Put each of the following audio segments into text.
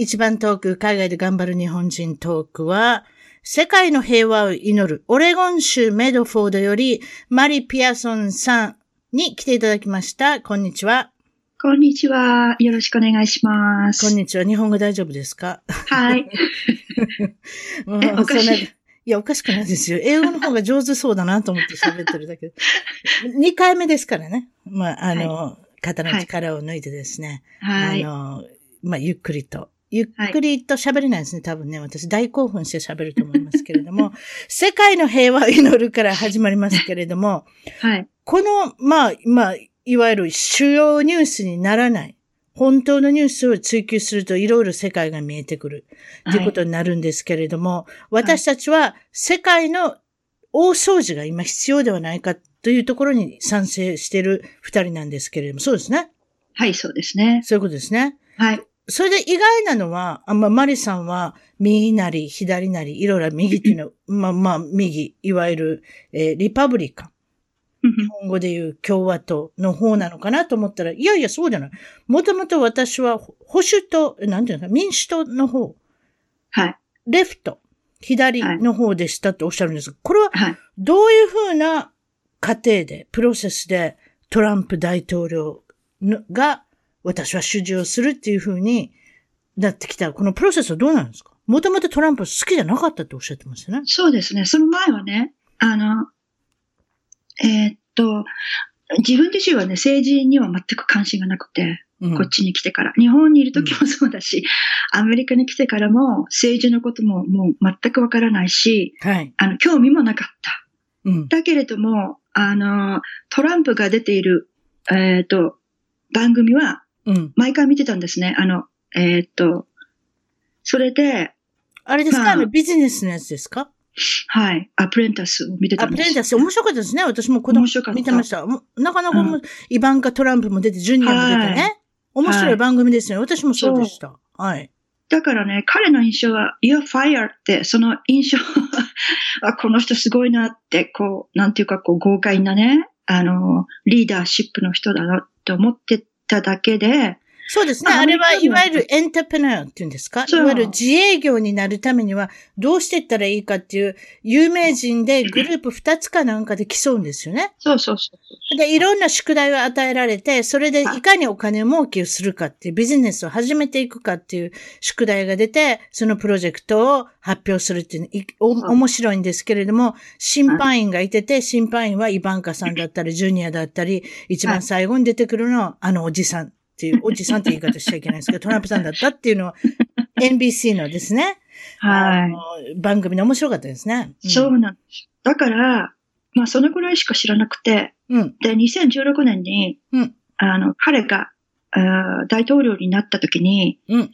一番トーク、海外で頑張る日本人トークは、世界の平和を祈るオレゴン州メドフォードよりマリ・ピアソンさんに来ていただきました。こんにちは。こんにちは。よろしくお願いします。こんにちは。日本語大丈夫ですか？はい。え、おかしい。いや、おかしくないですよ。英語の方が上手そうだなと思って喋ってるだけで。2回目ですからね。まあ、あの、はい、肩の力を抜いてですね。はい。あの、まあ、ゆっくりと。ゆっくりと喋れないですね、多分ね。私大興奮して喋ると思いますけれども。世界の平和を祈るから始まりますけれども。はい。この、まあ、まあ、いわゆる主要ニュースにならない。本当のニュースを追求するといろいろ世界が見えてくるということになるんですけれども、はい、私たちは世界の大掃除が今必要ではないかというところに賛成している二人なんですけれども、そうですね。はい、そうですね。そういうことですね。はい。それで意外なのは、あまあ、マリさんは右なり左なり、いろいろ右っていうのは、まあまあ、右、いわゆる、えー、リパブリカン。日本語で言う共和党の方なのかなと思ったら、いやいや、そうじゃない。もともと私は保守党、なんていうのか、民主党の方。はい。レフト、左の方でしたっておっしゃるんですが、これは、どういうふうな過程で、プロセスでトランプ大統領が私は主事をするっていうふうになってきた。このプロセスはどうなんですか？もともとトランプ好きじゃなかったっておっしゃってましたね。そうですね。その前はね、あの、えー、っと、自分自身はね、政治には全く関心がなくて、うん、こっちに来てから。日本にいる時もそうだし、うん、アメリカに来てからも政治のことももう全くわからないし、はい、あの、興味もなかった。うん、だけれども、あの、トランプが出ている、えー、っと、番組は、毎回見てたんですね。あの、えー、っと、それで、あれですか、まあ、あのビジネスのやつですか？はい。アプレンタスを見てたんです。アプレンタス、面白かったですね。私も子供見てました。なかなかも、イバンカ・トランプも出て、ジュニアも出てね。はい、面白い番組ですよね。私もそうでした。はい。だからね、彼の印象は、You're fire って、その印象は、この人すごいなって、こう、なんていうか、こう、豪快なね、あの、リーダーシップの人だなって思ってただけで、そうですね。あれはいわゆるエンタープナーっていうんですか？いわゆる自営業になるためにはどうしていったらいいかっていう有名人でグループ2つかなんかで競うんですよね。そうそうそうで、いろんな宿題を与えられて、それでい。かにお金を儲けをするかっていうビジネスを始めていくかっていう宿題が出て、そのプロジェクトを発表するっていうお面白いんですけれども、審判員がいてて、審判員はイバンカさんだったり、ジュニアだったり、一番最後に出てくるのはあのおじさんっていう、おじさんって言い方しちゃいけないんですけど、トランプさんだったっていうのは、NBC のですね、はい。番組で面白かったですね。うん、そうなんです。だから、まあ、そのくらいしか知らなくて、うん、で、2016年に、うん、あの、彼が、あ大統領になった時に、うん、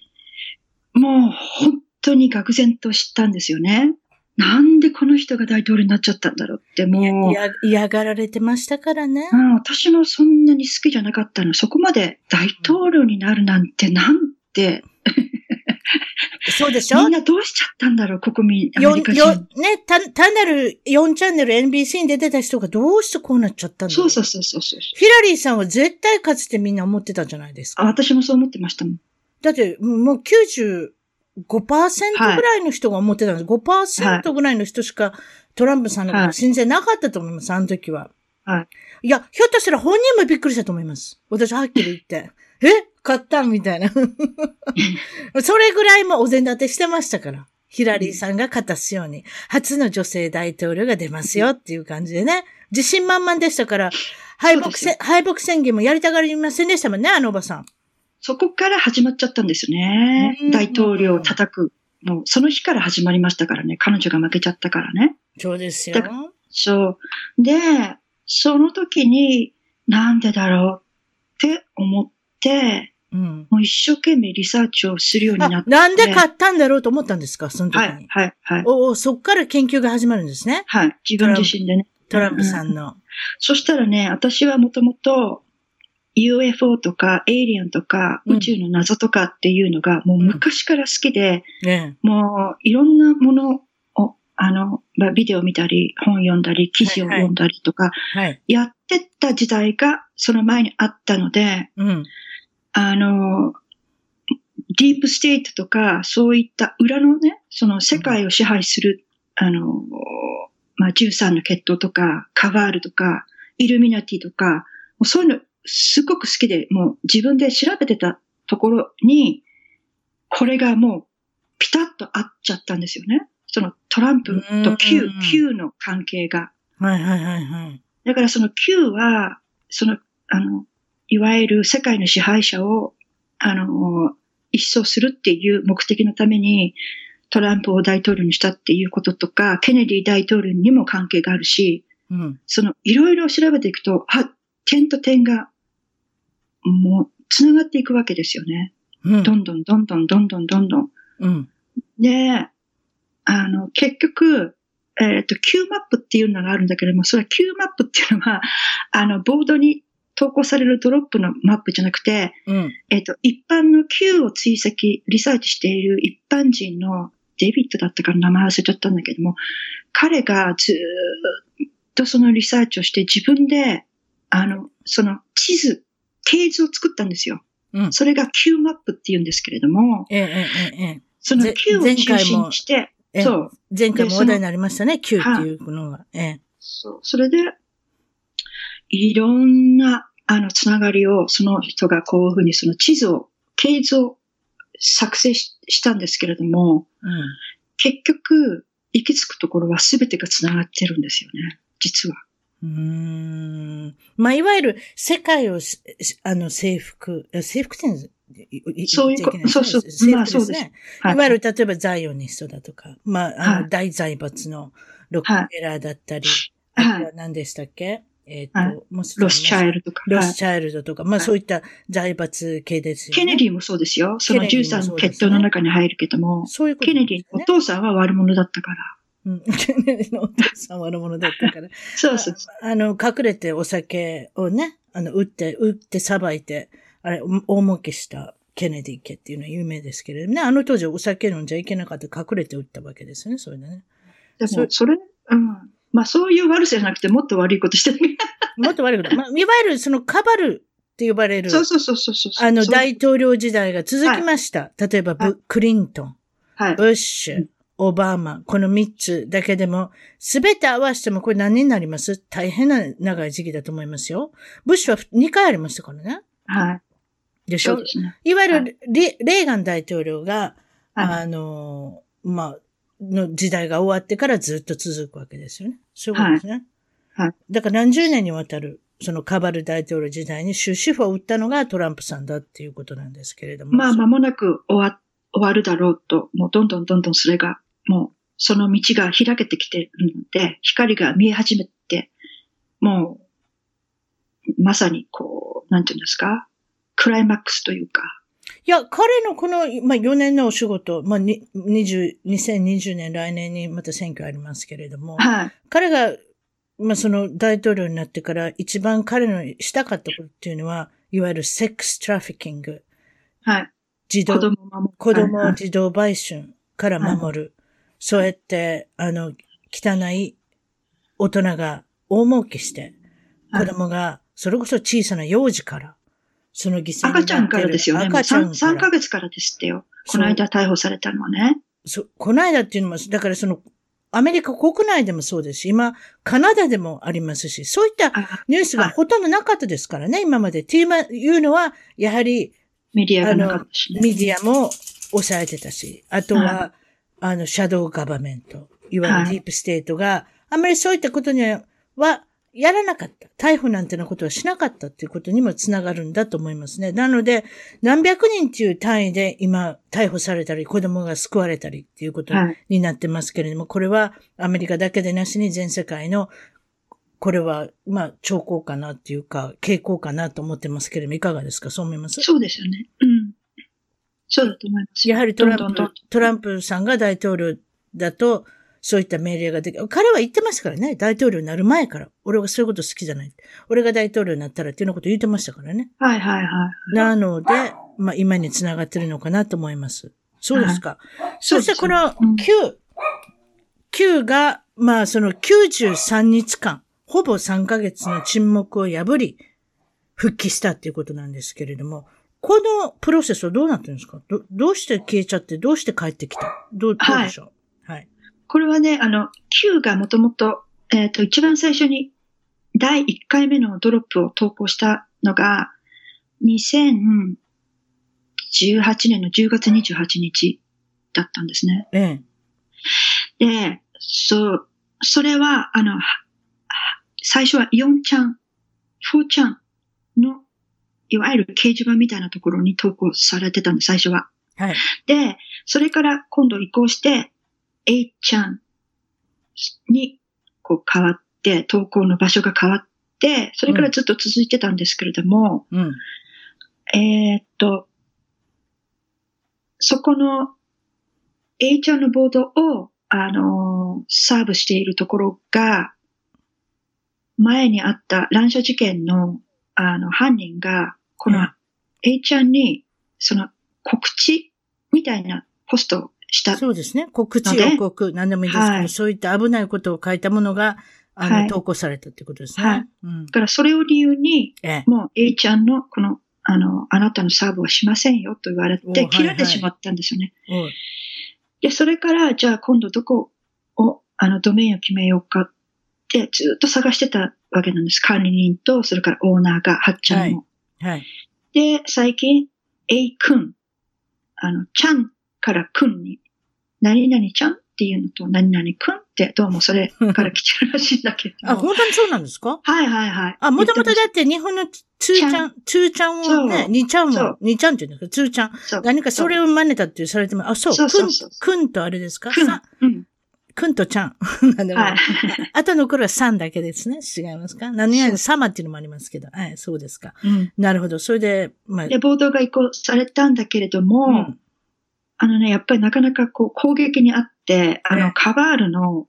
もう本当に愕然と知ったんですよね。なんでこの人が大統領になっちゃったんだろうってもう。嫌がられてましたからね。うん、私もそんなに好きじゃなかったの。そこまで大統領になるなんて、なんて。そうでしょ？みんなどうしちゃったんだろう、国民。よ、よ、ね、単なる4チャンネル NBC に出てた人がどうしてこうなっちゃったんだろう。そうそうそうそうヒラリーさんは絶対勝つってみんな思ってたじゃないですか？あ、私もそう思ってましたもん。だって、もう90、5%ぐらいの人が思ってたんです。5%ぐらいの人しかトランプさんのこと信じなかったと思います、あの時は。はい。いや、ひょっとしたら本人もびっくりしたと思います。私はっきり言って。え？買ったみたいな。それぐらいもお膳立てしてましたから。ヒラリーさんが勝たすように、初の女性大統領が出ますよっていう感じでね、自信満々でしたから、敗北せ、敗北宣言もやりたがりませんでしたもんね、あのおばさん。そこから始まっちゃったんですよね。大統領を叩く。もう、その日から始まりましたからね。彼女が負けちゃったからね。そうですよ。そう。で、その時に、なんでだろうって思って、うん、もう一生懸命リサーチをするようになって。なんで買ったんだろうと思ったんですか？その時に。はい、はい、はい。おそっから研究が始まるんですね。はい。自分自身でね。トランプさんの。うん、そしたらね、私はもともと UFO とかエイリアンとか宇宙の謎とかっていうのがもう昔から好きで、うんね、もういろんなものを、あの、まあ、ビデオ見たり、本読んだり、記事を読んだりとか、やってった時代がその前にあったので、うん、あの、ディープステートとか、そういった裏のね、その世界を支配する、あの、まあ、13の血統とか、カバールとか、イルミナティとか、そういうのすごく好きで、もう自分で調べてたところに、これがもうピタッと合っちゃったんですよね。そのトランプと Q、Q の関係が。はいはいはいはい。だからその Q は、その、あの、いわゆる世界の支配者を、あの、一掃するっていう目的のために、トランプを大統領にしたっていうこととか、ケネディ大統領にも関係があるし、うん、その、いろいろ調べていくと、あ、点と点がもう、繋がっていくわけですよね。うん、どんどんどんどんどんどんどんどん。うん、で、あの、結局、えっ、ー、と、Q マップっていうのがあるんだけれども、それは Q マップっていうのは、あの、ボードに投稿されるドロップのマップじゃなくて、うん、えっ、ー、と、一般の Q を追跡、リサーチしている一般人のデビットだったか名前忘れちゃったんだけども、彼がずっとそのリサーチをして自分で、あの、その地図、系図を作ったんですよ。うん、それが Q マップって言うんですけれども、ええええ、その Q を中心にして、そう。前回も話題になりましたね、Q っていうのが。ええ、そう。それで、いろんな、あの、つながりを、その人がこういうふうにその地図を、系図を作成したんですけれども、うん、結局、行き着くところは全てがつながってるんですよね、実は。うん。まあ、いわゆる世界を、あの、征服、征服ってそういうこと、そうそう、です。ね。まあ、そうです、はい。いわゆる、例えば Zionist だとか、まあ、あの、大財閥のロックフェラーだったり、はい、あとは何でしたっけ、えっ、ー、と、もロスチャイルドとか。ロスチャイルドとか、まあそういった財閥系ですよね。ケネディもそうですよ。その13の血統の中に入るけども、そういうこと、ケネディ、お父さんは悪者だったから。うん。のお父さん悪者だったから。そうそうあ。あの、隠れてお酒をね、あの、売って、売ってさばいて、あれ、大儲けしたケネディ家っていうのは有名ですけれどもね、あの当時お酒飲んじゃいけなかった隠れて売ったわけですね、それでね。でも、それ、うん。まあそういう悪さじゃなくてもっと悪いことしてる。もっと悪いこと。まあ、いわゆるそのカバルって呼ばれる。そうそうそうそうあの大統領時代が続きました。はい、例えば、はい、クリントン、はい、ブッシュ、オバマ、この3つだけでも、すべて合わせてもこれ何になります？大変な長い時期だと思いますよ。ブッシュは2回ありましたからね。はい。でしょ？う、ね、いわゆる、はい、レーガン大統領が、はい、あの、まあ、の時代が終わってからずっと続くわけですよね。そういうことですね。はい。はい、だから何十年にわたる、そのカバル大統領時代に終止符を打ったのがトランプさんだっていうことなんですけれども。まあ、間もなく終わ、終わるだろうと、もうどんどんどんどんそれがもうその道が開けてきてるので、光が見え始めて、もう、まさにこう、なんていうんですか、クライマックスというか。いや、彼のこの、まあ、4年のお仕事、まあ、20、2020年来年にまた選挙ありますけれども、はい。彼が、まあ、その大統領になってから一番彼のしたかったことっていうのは、いわゆるセックストラフィキング。はい。児童、子供子供児童売春から守る。そうやって、あの、汚い大人が大儲けして、子供が、それこそ小さな幼児から、その犠牲赤ちゃんからですよね。赤ちゃん 3, 3ヶ月からですってよ。この間逮捕されたのはね。そ、この間っていうのも、だからその、アメリカ国内でもそうですし、今、カナダでもありますし、そういったニュースがほとんどなかったですからね、今まで。っていうのは、やはり、メディアがなかったし、ね、メディアも抑えてたし、あとは、あの、 shadow government、いわゆるディープステートが、あんまりそういったことには、やらなかった。逮捕なんてなことはしなかったっていうことにもつながるんだと思いますね。なので、何百人っていう単位で今逮捕されたり、子供が救われたりっていうことになってますけれども、はい、これはアメリカだけでなしに全世界の、これは、まあ、兆候かなっていうか、傾向かなと思ってますけれども、いかがですか？そう思います？そうですよね。うん。そうだと思います。やはりトランプ、トランプさんが大統領だと、そういった命令ができ彼は言ってましたからね。大統領になる前から。俺はそういうこと好きじゃない。俺が大統領になったらっていうようなこと言ってましたからね。はいはいはい。なので、まあ今につながってるのかなと思います。そうですか。はい、そしてこの9、9が、まあその93日間、ほぼ3ヶ月の沈黙を破り、復帰したっていうことなんですけれども、このプロセスはどうなってるんですか？どどうして消えちゃって、どうして帰ってきた？どうどうでしょう、はい、はい。これはね、あの、Q がもともと、えっ、ー、と、一番最初に第1回目のドロップを投稿したのが、2018年の10月28日だったんですね。ええ。で、そう、それは、あの、最初は4ちゃん、4ちゃんの、いわゆる掲示板みたいなところに投稿されてたんです、最初は。はい。で、それから今度移行して、A ちゃんにこう変わって、投稿の場所が変わって、それからずっと続いてたんですけれども、うん、えー、っと、そこの A ちゃんのボードを、あのー、サーブしているところが、前にあった乱射事件の、あの、犯人が、この A ちゃんに、その告知みたいなポストをした。そうですね。告知予告、何でもいいですけど、はい、そういった危ないことを書いたものが、あの、はい、投稿されたってことですね。はい。うん、だからそれを理由に、ええ、もう A ちゃんのこの、あの、あなたのサーブはしませんよと言われて、切られてしまったんですよね。はいはい、で、それから、じゃあ今度どこを、あの、ドメインを決めようかってずっと探してたわけなんです。管理人と、それからオーナーが、はっちゃんも。はい。はい、で、最近、A 君、あの、ちゃんから君に何々ちゃんっていうのと、何々くんってどうもそれから来てるらしいんだけど。あ、本当にそうなんですか？はいはいはい。あ、もともとだって日本のつーちゃん、つーちゃんをね、にちゃんも、にちゃんって言うんですか、つーちゃん。何かそれを真似たってされても、あ、そう、くん、くんとあれですか？うん。くんとちゃん。なんでも。はい。後の頃はさんだけですね。違いますか？何々様っていうのもありますけど。はい、そうですか。うん。なるほど。それで、まあ。で、ボードが移行されたんだけれども、うんあのね、やっぱりなかなかこう攻撃にあって、あの、カバールの、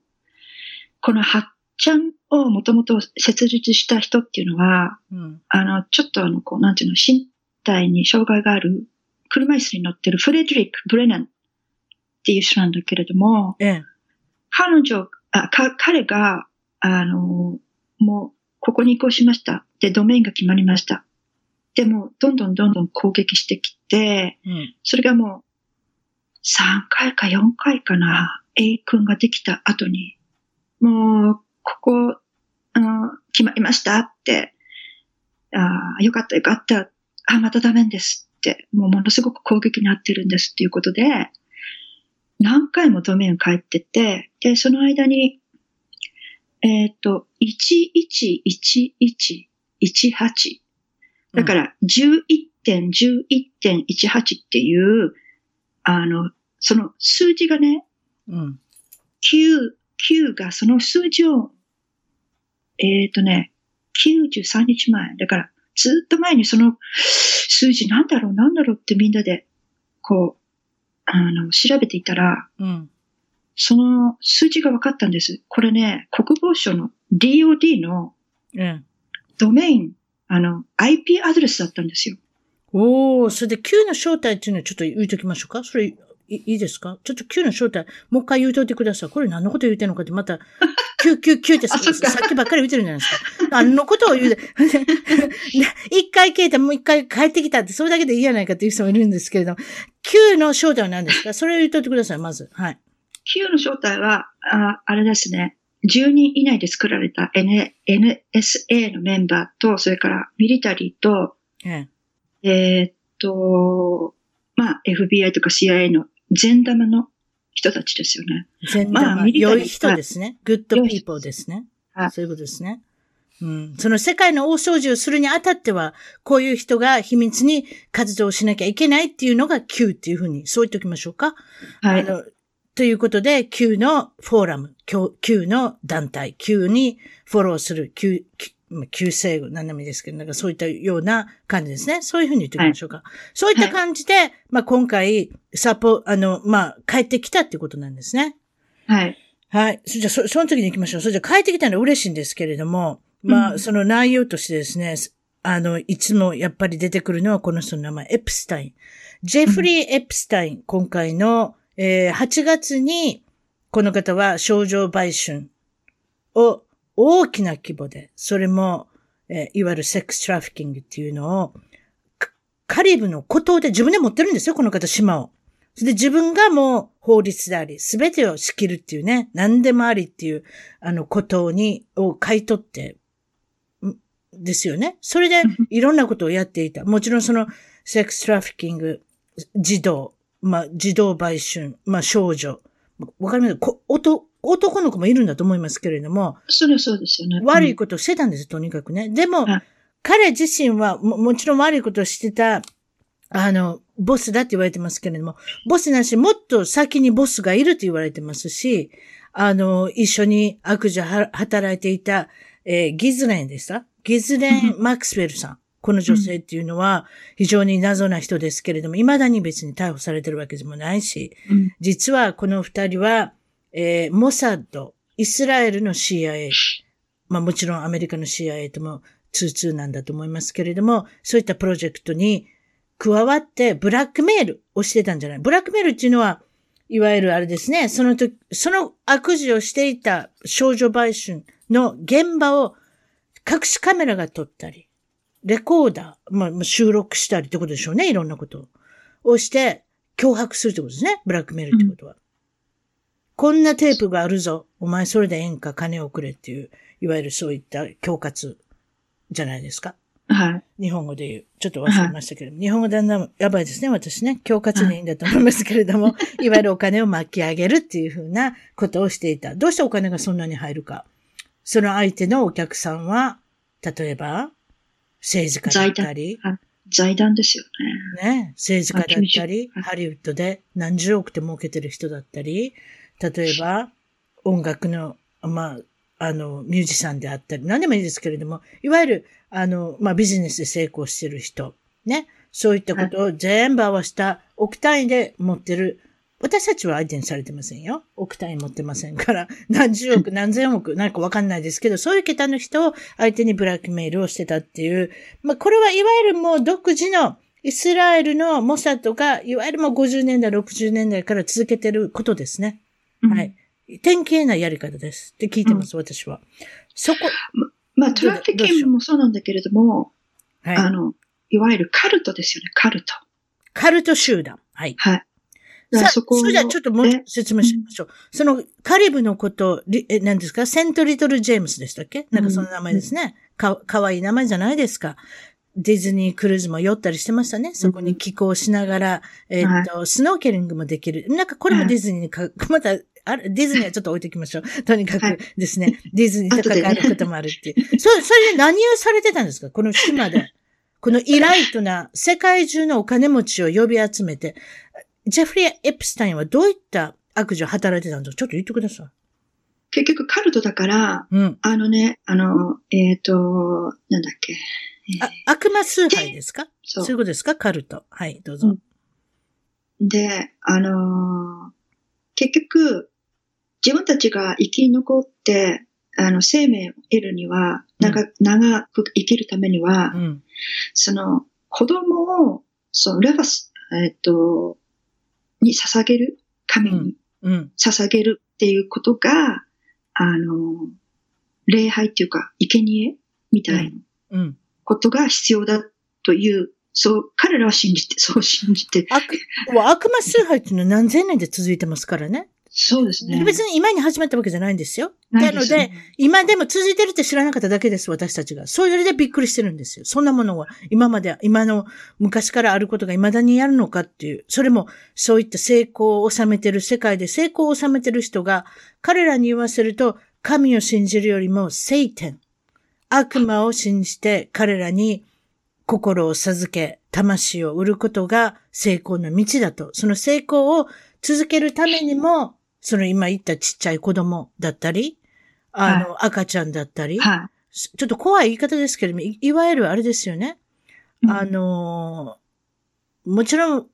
このハッチャンをもともと設立した人っていうのは、うん、あの、ちょっとあの、こう、なんていうの、身体に障害がある、車椅子に乗ってるフレデリック・ブレナンっていう人なんだけれども、ええ、彼女、あか彼が、あの、もう、ここに移行しました。で、ドメインが決まりました。でも、どんどんどんどん攻撃してきて、うん、それがもう、3回か4回かな、A 君ができた後に、もう、ここ、あの、決まりましたって、ああ、よかったよかった、あ、またダメですって、もうものすごく攻撃にあってるんですっていうことで、何回もドメイン帰ってて、で、その間に、えっ、ー、と、111118。だから、11.11.18っていう、あの、その数字がね、うん、9、9がその数字を、えっ、ー、とね、93日前。だから、ずっと前にその数字なんだろうなんだろうってみんなで、こう、あの、調べていたら、うん、その数字が分かったんです。これね、国防省の DOD のドメイン、あの、IP アドレスだったんですよ。おお、それで Q の正体っていうのはちょっと言いときましょうか？それ、いいいですか？ちょっと Q の正体、もう一回言うといてください。これ何のこと言うてんのかってまた、Q、Q、Q ってさっきばっかり言ってるじゃないですか。何のことを言うて、一回消えてもう一回帰ってきたって、それだけでいいやないかっていう人もいるんですけれど、Q の正体は何ですか？それを言っといてください、まず。はい。Q の正体は、ああれですね。10人以内で作られた N NSA のメンバーと、それからミリタリーと、ええー、っと、まあ、FBI とか CIA の善玉の人たちですよね。善玉、まあ、良い人ですね。 good people ですね。はい、そういうことですね。うん、その世界の大掃除をするにあたっては、こういう人が秘密に活動しなきゃいけないっていうのが Q っていうふうに、そう言っておきましょうか。はい。あのということで、Q のフォーラム、Q の団体、Q にフォローする、Q、旧姓何でもいいですけど、なんかそういったような感じですね。そういうふうに言っておきましょうか。はい、そういった感じで、はい、まあ今回、サポ、あの、まあ帰ってきたっていうことなんですね。はい。はい。そじゃそ、その時に行きましょう。それじゃ帰ってきたのは嬉しいんですけれども、まあ、その内容としてですね、あの、いつもやっぱり出てくるのはこの人の名前、エプスタイン。ジェフリー・エプスタイン、今回の、えー、8月に、この方は症状売春を大きな規模で、それも、えー、いわゆるセックストラフィキングっていうのを、カリブの孤島で自分で持ってるんですよ、この方、島を。それで自分がもう法律であり、すべてを仕切るっていうね、何でもありっていう、あの、孤島に、を買い取ってですよね。それで いろんなことをやっていた。もちろんそのセックストラフィキング、児童、まあ、児童売春、まあ、少女。わかります？か男の子もいるんだと思いますけれども。それそうですよね。悪いことをしてたんです、とにかくね。でも、彼自身はももちろん悪いことをしてた、あの、ボスだって言われてますけれども、ボスなし、もっと先にボスがいると言われてますし、あの、一緒に悪女働いていた、えー、ギズレンでした？ギズレン・マックスウェルさん。この女性っていうのは非常に謎な人ですけれども、未だに別に逮捕されてるわけでもないし、実はこの二人は、えー、モサッド、イスラエルの CIA、まあもちろんアメリカの CIA とも通通なんだと思いますけれども、そういったプロジェクトに加わってブラックメールをしてたんじゃない。ブラックメールっていうのは、いわゆるあれですね、その時、その悪事をしていた少女売春の現場を隠しカメラが撮ったり、レコーダー、まあ、収録したりってことでしょうね、いろんなことをして、脅迫するってことですね、ブラックメールってことは。うん、こんなテープがあるぞ、お前それでええんか金をくれっていう、いわゆるそういった恐喝じゃないですか。はい。日本語で言う。ちょっと忘れましたけど、はい、日本語だんだんやばいですね、私ね。恐喝でいいんだと思いますけれども、いわゆるお金を巻き上げるっていうふうなことをしていた。どうしてお金がそんなに入るか。その相手のお客さんは、例えば、政治家だったり。財団ですよね。ね。政治家だったり、ハリウッドで何十億で儲けてる人だったり、例えば、音楽の、まあ、あの、ミュージシャンであったり、何でもいいですけれども、いわゆる、あの、まあ、ビジネスで成功してる人、ね。そういったことを全部合わせた億単位で持ってる私たちは相手にされてませんよ。億単位持ってませんから、何十億、何千億、なんかわかんないですけど、そういう桁の人を相手にブラックメールをしてたっていう、まあ、これはいわゆるもう独自のイスラエルのモサッドが、いわゆるもう50年代、60年代から続けてることですね。うん、はい。典型なやり方です。って聞いてます、うん、私は。そこ。まあ、トラフィキングもそうなんだけれども、はい、あの、いわゆるカルトですよね、カルト。カルト集団。はい。はい。さあ、そこそれじゃあちょっともう説明しましょう。そのカリブのこと、え、何ですか？セントリトル・ジェームスでしたっけ？なんかその名前ですね。か、かわいい名前じゃないですか。ディズニークルーズも酔ったりしてましたね。そこに寄港しながら、えっ、と、はい、スノーケリングもできる。なんかこれもディズニーにか、また、あれ、ディズニーはちょっと置いておきましょう。とにかくですね、はい、ディズニーと関わることもあるっていう。ね、そ、それで何をされてたんですか？この島で。このイライトな世界中のお金持ちを呼び集めて、ジェフリー・エプスタインはどういった悪事を働いてたんですか？ちょっと言ってください。結局カルトだから、うん、あのね、あの、えっ、ー、と、なんだっけ？えー、悪魔崇拝ですか？そうそういうことですか？カルト。はい、どうぞ。うん、で、あのー、結局、自分たちが生き残って、あの、生命を得るには、長,、うん、長く生きるためには、うん、その、子供を、その、レバス、えっ、ー、と、に捧げる、神に捧げるっていうことが、あの、礼拝っていうか、生贄みたいなことが必要だという、そう、彼らは信じて、そう信じて。悪、悪魔崇拝っていうのは何千年で続いてますからね。そうですね。別に今に始まったわけじゃないんですよ。なので、今でも続いてるって知らなかっただけです、私たちが。そういうでびっくりしてるんですよ。そんなものは、今まで、今の昔からあることが未だにやるのかっていう。それも、そういった成功を収めてる、世界で成功を収めてる人が、彼らに言わせると、神を信じるよりも、聖天、悪魔を信じて彼らに心を授け、魂を売ることが成功の道だと。その成功を続けるためにも、その今言ったちっちゃい子供だったり、あの、はい、赤ちゃんだったり、はい、ちょっと怖い言い方ですけれども、いわゆるあれですよね。うん、あの、もちろん、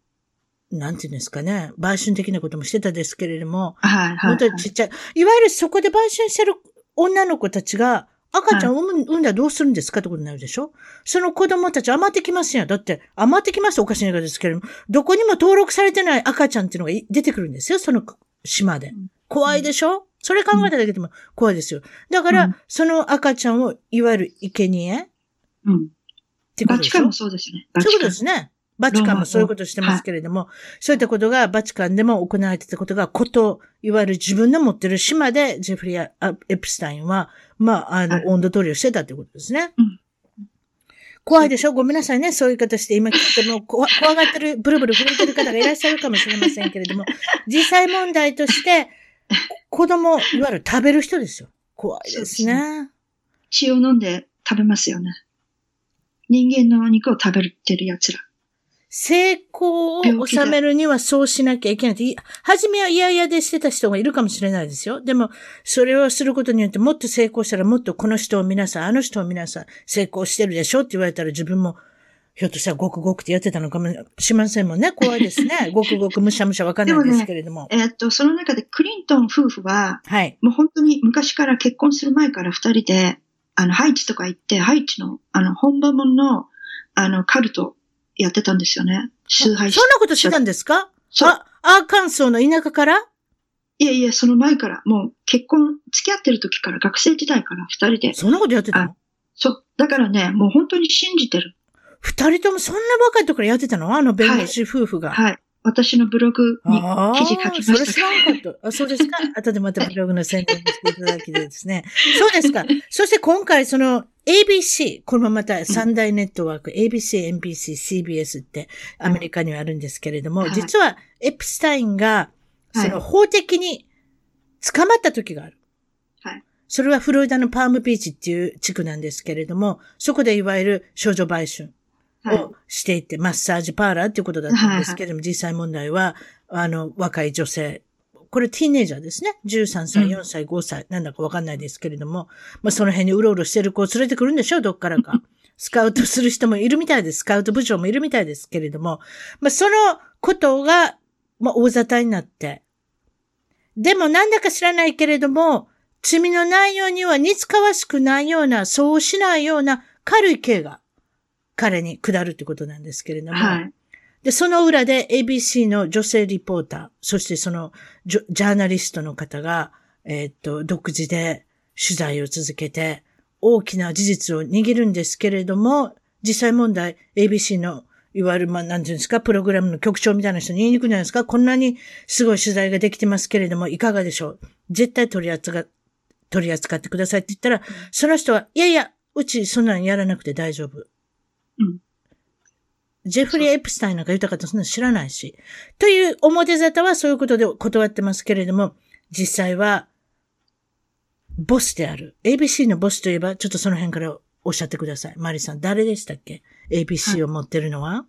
なんていうんですかね、売春的なこともしてたですけれども、はいはい、本当にちっちゃい、いわゆるそこで売春してる女の子たちが、赤ちゃん産む、産んだらどうするんですかってことになるでしょ？その子供たち余ってきますよ。だって、余ってきますおかしい言い方ですけれども、どこにも登録されてない赤ちゃんっていうのが出てくるんですよ。その島で。怖いでしょ？それ考えただけでも怖いですよ。だから、その赤ちゃんを、いわゆる生贄？うん。ってことでしょ？バチカンもそうですね。そういうことですね。バチカンもそういうことしてますけれども、はい、そういったことがバチカンでも行われてたことが、こと、いわゆる自分の持ってる島で、ジェフリー・エプスタインは、まあ、あの、はい、温度取りをしてたってことですね。うん怖いでしょ？ごめんなさいね。そういう方して、今聞いても怖がってる、ブルブル震えてる方がいらっしゃるかもしれませんけれども、実際問題として、子供、いわゆる食べる人ですよ。怖いですね。血を飲んで食べますよね。人間の肉を食べてる奴ら。成功を収めるにはそうしなきゃいけない。初めは嫌々でしてた人がいるかもしれないですよ。でも、それをすることによってもっと成功したらもっとこの人を皆さん、あの人を皆さん成功してるでしょって言われたら自分もひょっとしたらごくごくってやってたのかもしませんもんね。怖いですね。ごくごくむしゃむしゃわかんないですけれども。もね、えー、っと、その中でクリントン夫婦は、はい。もう本当に昔から結婚する前から二人で、あの、ハイチとか行って、ハイチの、あの、本場もの、あの、カルトやってたんですよね。崇拝そんなことしてたんですか？あ、アーカンソーの田舎から？いやいや、その前から、もう結婚、付き合ってる時から学生時代から二人で。そんなことやってたの？そう。だからね、もう本当に信じてる。二人ともそんな若い時からやってたの？あの弁護士夫婦が。はい。はい、私のブログに記事書きました。それ知らんかった。あ、そうですか？後でまたブログの宣伝していただきでですね。そうですか。そして今回その ABC、これもまた三大ネットワーク、うん、ABC、NBC、CBS ってアメリカにはあるんですけれども、実はエプスタインが、その法的に捕まった時がある。はい。それはフロリダのパームビーチっていう地区なんですけれども、そこでいわゆる少女売春をしていて、マッサージパーラーっていうことだったんですけれども、実際問題は、あの、若い女性、これティーネイジャーですね。13歳、4歳、5歳、なんだかわかんないですけれども、まあその辺にうろうろしてる子を連れてくるんでしょう、どっからか。スカウトする人もいるみたいです。スカウト部長もいるみたいですけれども、まあそのことが、まあ大沙汰になって、でもなんだか知らないけれども、罪の内容には似つかわしくないような、そうしないような軽い刑が彼に下るってことなんですけれども、はい、で、その裏で ABC の女性リポーター、そしてそのジャーナリストの方が、えー、っと、独自で取材を続けて、大きな事実を握るんですけれども、実際問題、ABC のいわゆる、まあ、なんていうんですか、プログラムの局長みたいな人に言いにくいじゃないですか？こんなにすごい取材ができてますけれども、いかがでしょう？絶対取り扱、取り扱ってくださいって言ったら、その人は、いやいや、うちそんなんやらなくて大丈夫。うん。ジェフリー・エプスタインなんか豊かとそんな知らないし。という表沙汰はそういうことで断ってますけれども、実際は、ボスである。ABC のボスといえば、ちょっとその辺からおっしゃってください。マリさん、誰でしたっけ ?ABC を持ってるのは、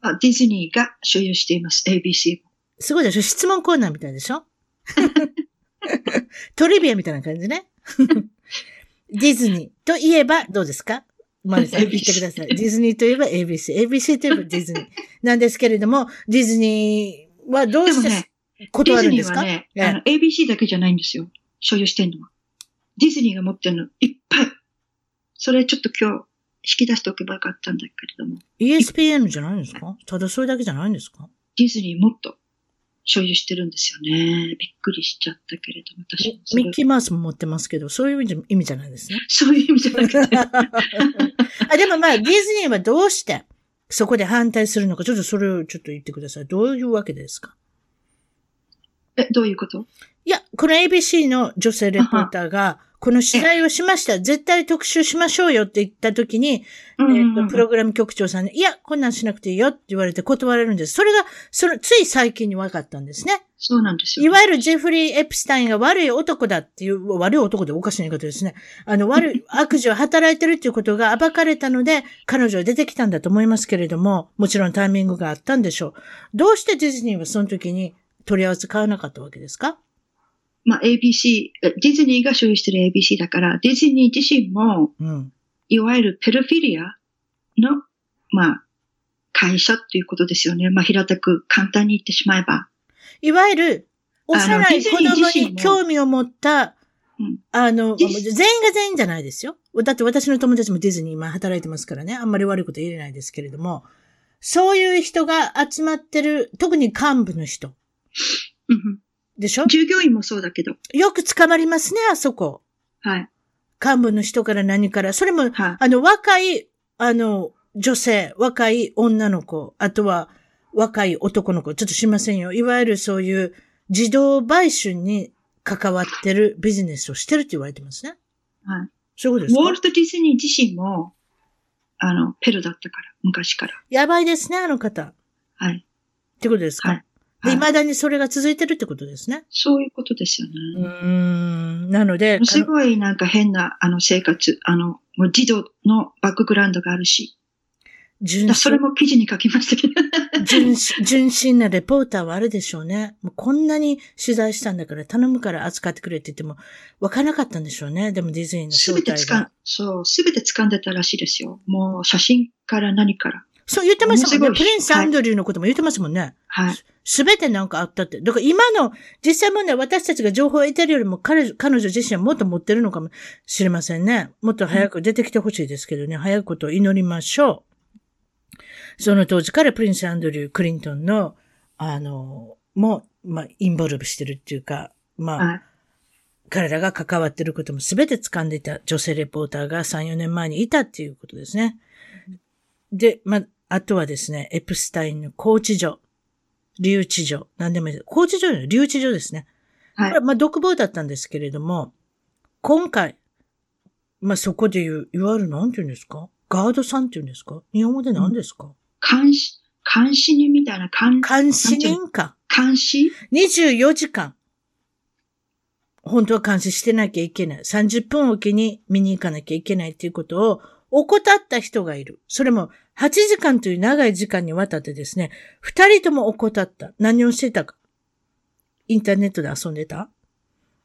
あディズニーが所有しています。ABC。すごいでしょ質問コーナーみたいでしょ？トリビアみたいな感じね。ディズニーといえばどうですか？マリさ ん言ってください。ディズニーといえば ABC。ABC といえばディズニー。なんですけれども、ディズニーはどうして断るんですか、ね、ディズニーはね、あの、ABC だけじゃないんですよ。所有してんのは。ディズニーが持ってるのいっぱい。それちょっと今日引き出しておけばよかったんだけれども。ESPN じゃないんですか？ただそれだけじゃないんですか？ディズニーもっと所有してるんですよね。びっくりしちゃったけれども、私ミッキーマウスも持ってますけど、そういう意味じゃないですね。そういう意味じゃなくて。あでもまあ、ディズニーはどうしてそこで反対するのか、ちょっとそれをちょっと言ってください。どういうわけですか？え、どういうこと？いや、この ABC の女性レポーターが、この取材をしました。絶対特集しましょうよって言った時に、えっ、と、プログラム局長さんに、いや、こんなんしなくていいよって言われて断れるんです。それが、その、つい最近に分かったんですね。そうなんですよ。いわゆるジェフリー・エプスタインが悪い男だっていう、悪い男でおかしい言い方ですね。あの、悪い、悪事を働いてるっていうことが暴かれたので、彼女は出てきたんだと思いますけれども、もちろんタイミングがあったんでしょう。どうしてディズニーはその時に取り合わせ買わなかったわけですか？まあ、ABC、ディズニーが所有してる ABC だから、ディズニー自身も、うん、いわゆるペルフィリアの、まあ、会社っていうことですよね。まあ、平たく簡単に言ってしまえば。いわゆる、幼い子供に興味を持った、うん、あの、全員が全員じゃないですよ。だって私の友達もディズニー今働いてますからね。あんまり悪いこと言えないですけれども、そういう人が集まってる、特に幹部の人。でしょ？従業員もそうだけど。よく捕まりますね、あそこ。はい。幹部の人から何から。それも、はい、あの、若い、あの、女性、若い女の子、あとは若い男の子、ちょっとしませんよ。いわゆるそういう自動買収に関わってるビジネスをしてるって言われてますね。はい。そういうことですか？ウォルト・ディズニー自身も、あの、ペルだったから、昔から。やばいですね、あの方。はい。ってことですか？はい。で、未だにそれが続いてるってことですね。そういうことですよね。うん。なので。すごいなんか変な、あの、生活、あの、もう児童のバックグラウンドがあるし。純それも記事に書きましたけど純。純真なレポーターはあるでしょうね。もうこんなに取材したんだから頼むから扱ってくれって言っても、わからなかったんでしょうね。でもディズニーの正体が。すべて掴ん、そう、すべて掴んでたらしいですよ。もう写真から何から。そう言ってましたもんね。プリンス・アンドリューのことも言ってますもんね。はい。すべてなんかあったって。だから今の、実際問題私たちが情報を得てるよりも彼彼女自身はもっと持ってるのかもしれませんね。もっと早く出てきてほしいですけどね。早いことを祈りましょう。その当時からプリンス・アンドリュー・クリントンの、あの、も、まあ、インボルブしてるっていうか、まあ、はい彼らが関わっていることも全て掴んでいた女性レポーターが3、4年前にいたっていうことですね。で、まあ、あとはですね、エプスタインのコーチ所、留置所、なんでもいいです。コーチ所の留置所ですね。はい。これまあ、独房だったんですけれども、今回、まあ、そこで言う、いわゆるなんて言うんですか？ガードさんって言うんですか？日本語で何ですか、うん、監視、監視人みたいな監、監視人か。監視 ?24 時間。本当は監視してなきゃいけない。30分おきに見に行かなきゃいけないっていうことを怠った人がいる。それも8時間という長い時間にわたってですね、二人とも怠った。何をしてたか。インターネットで遊んでた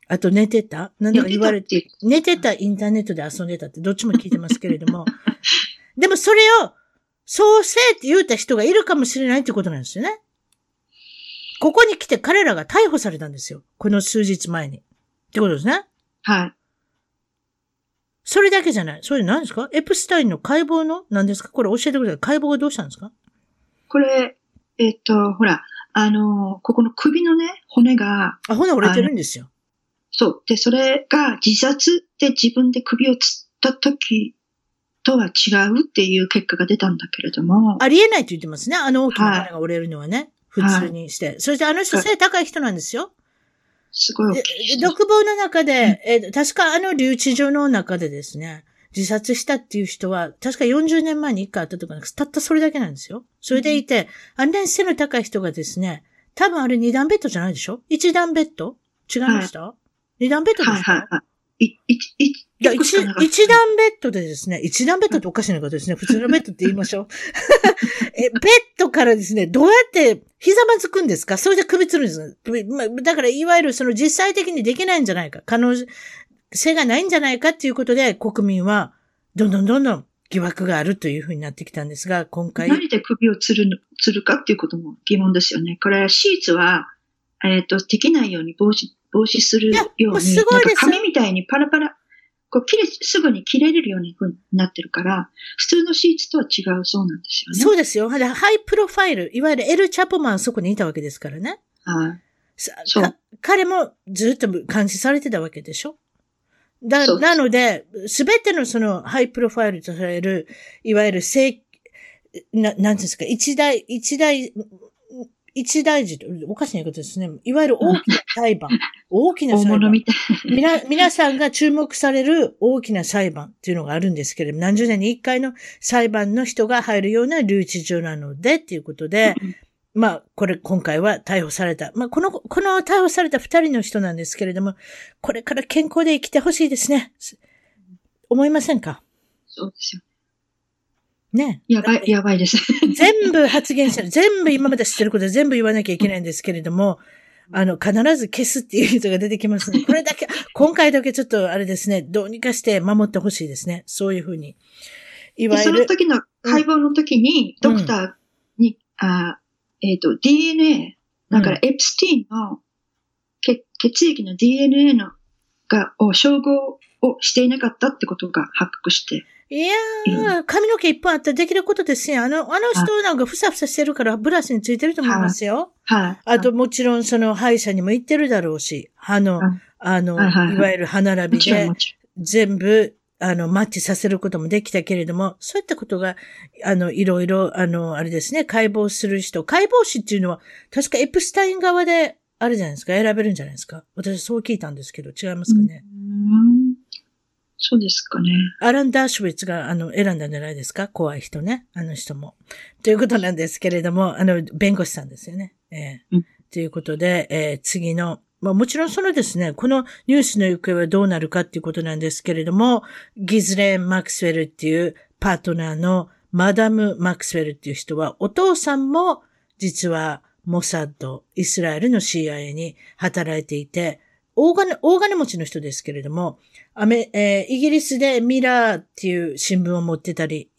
あと寝てたなんだか言われて、寝てたインターネットで遊んでたってどっちも聞いてますけれども。でもそれを、そうせえって言うた人がいるかもしれないってことなんですよね。ここに来て彼らが逮捕されたんですよ。この数日前に。ってことですね。はい。それだけじゃない？それ何ですか？エプスタインの解剖の何ですか？これ教えてください。解剖がどうしたんですか？これ、えっ、と、ほら、あの、ここの首のね、骨が。あ、骨折れてるんですよ。そう。で、それが自殺で自分で首をつった時とは違うっていう結果が出たんだけれども。ありえないと言ってますね。あの大きな骨が折れるのはね。はい、普通にして。はい、そしてあの人背高い人なんですよ。すごい独房の中で、え確かあの留置所の中でですね、自殺したっていう人は、確か40年前に一回あったとかたったそれだけなんですよ。それでいて、あんなに背の高い人がですね、多分あれ二段ベッドじゃないでしょ？一段ベッド？違いました、はい、二段ベッドですか？はいはいはい。い、い、い、一、一段ベッドでですね、一段ベッドっておかしなことですね。普通のベッドって言いましょう。え、ベッドからですね、どうやってひざまずくんですか？それで首つるんですだから、いわゆるその実際的にできないんじゃないか。可能性がないんじゃないかっていうことで、国民は、どんどんどんどん疑惑があるというふうになってきたんですが、今回。何で首をつる、つるかっていうことも疑問ですよね。これ、シーツは、えっ、ー、と、できないように防止、防止するように、すごいです紙みたいにパラパラ、こう切れ、すぐに切れれるようになってるから、普通のシーツとは違うそうなんですよね。そうですよ。 high profile、いわゆるエル・チャポもそこにいたわけですからね。はい。そう彼もずっと監視されてたわけでしょ？だ、なので、すべてのその high profile とされる、いわゆる正、な、なんですか、一大、一大一大事と、おかしなことですね。いわゆる大きな裁判。大きな裁判。みたい皆、皆さんが注目される大きな裁判っていうのがあるんですけれども、何十年に一回の裁判の人が入るような留置所なので、っていうことで、まあ、これ、今回は逮捕された。まあ、この、この逮捕された二人の人なんですけれども、これから健康で生きてほしいですね。思いませんか？そうですよ。ね。やばい、やばいです。全部発言してる。全部今まで知ってること全部言わなきゃいけないんですけれども、あの、必ず消すっていう人が出てきますね。これだけ、今回だけちょっとあれですね、どうにかして守ってほしいですね。そういうふうに。いわゆる。その時の解剖の時に、ドクターに、うん、あえっ、ー、と、DNA、だからエプスティンの血血液の DNA のが、を照合をしていなかったってことが発覚して。いやー、髪の毛いっぱいあったらできることですよ。あの、あの人なんかふさふさしてるからブラシについてると思いますよ。はい。あともちろんその歯医者にも行ってるだろうし、歯の、あの、いわゆる歯並びで全部、あの、マッチさせることもできたけれども、そういったことが、あの、いろいろ、あの、あれですね、解剖する人。解剖士っていうのは、確かエプスタイン側で、あるじゃないですか、選べるんじゃないですか。私そう聞いたんですけど、違いますかね。うんそうですかね。アラン・ダーシュウィッツが、あの、選んだんじゃないですか？怖い人ね。あの人も。ということなんですけれども、あの、弁護士さんですよね。えー、うん、ということで、えー、次の、まあもちろんそのですね、このニュースの行方はどうなるかっていうことなんですけれども、ギズレーン・マクスウェルっていうパートナーのマダム・マクスウェルっていう人は、お父さんも実はモサッド、イスラエルの CIA に働いていて、大金、大金持ちの人ですけれども、アメ、えー、イギリスでミラーっていう新聞を持ってたり、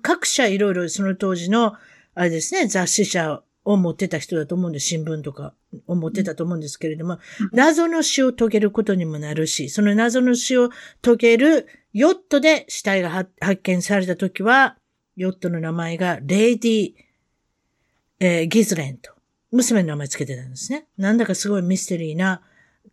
各社いろいろその当時の、あれですね、雑誌社を持ってた人だと思うんです。新聞とかを持ってたと思うんですけれども、謎の死を遂げることにもなるし、その謎の死を遂げるヨットで死体が発見された時は、ヨットの名前がレイディ、えー、ギズレンと、娘の名前つけてたんですね。なんだかすごいミステリーな、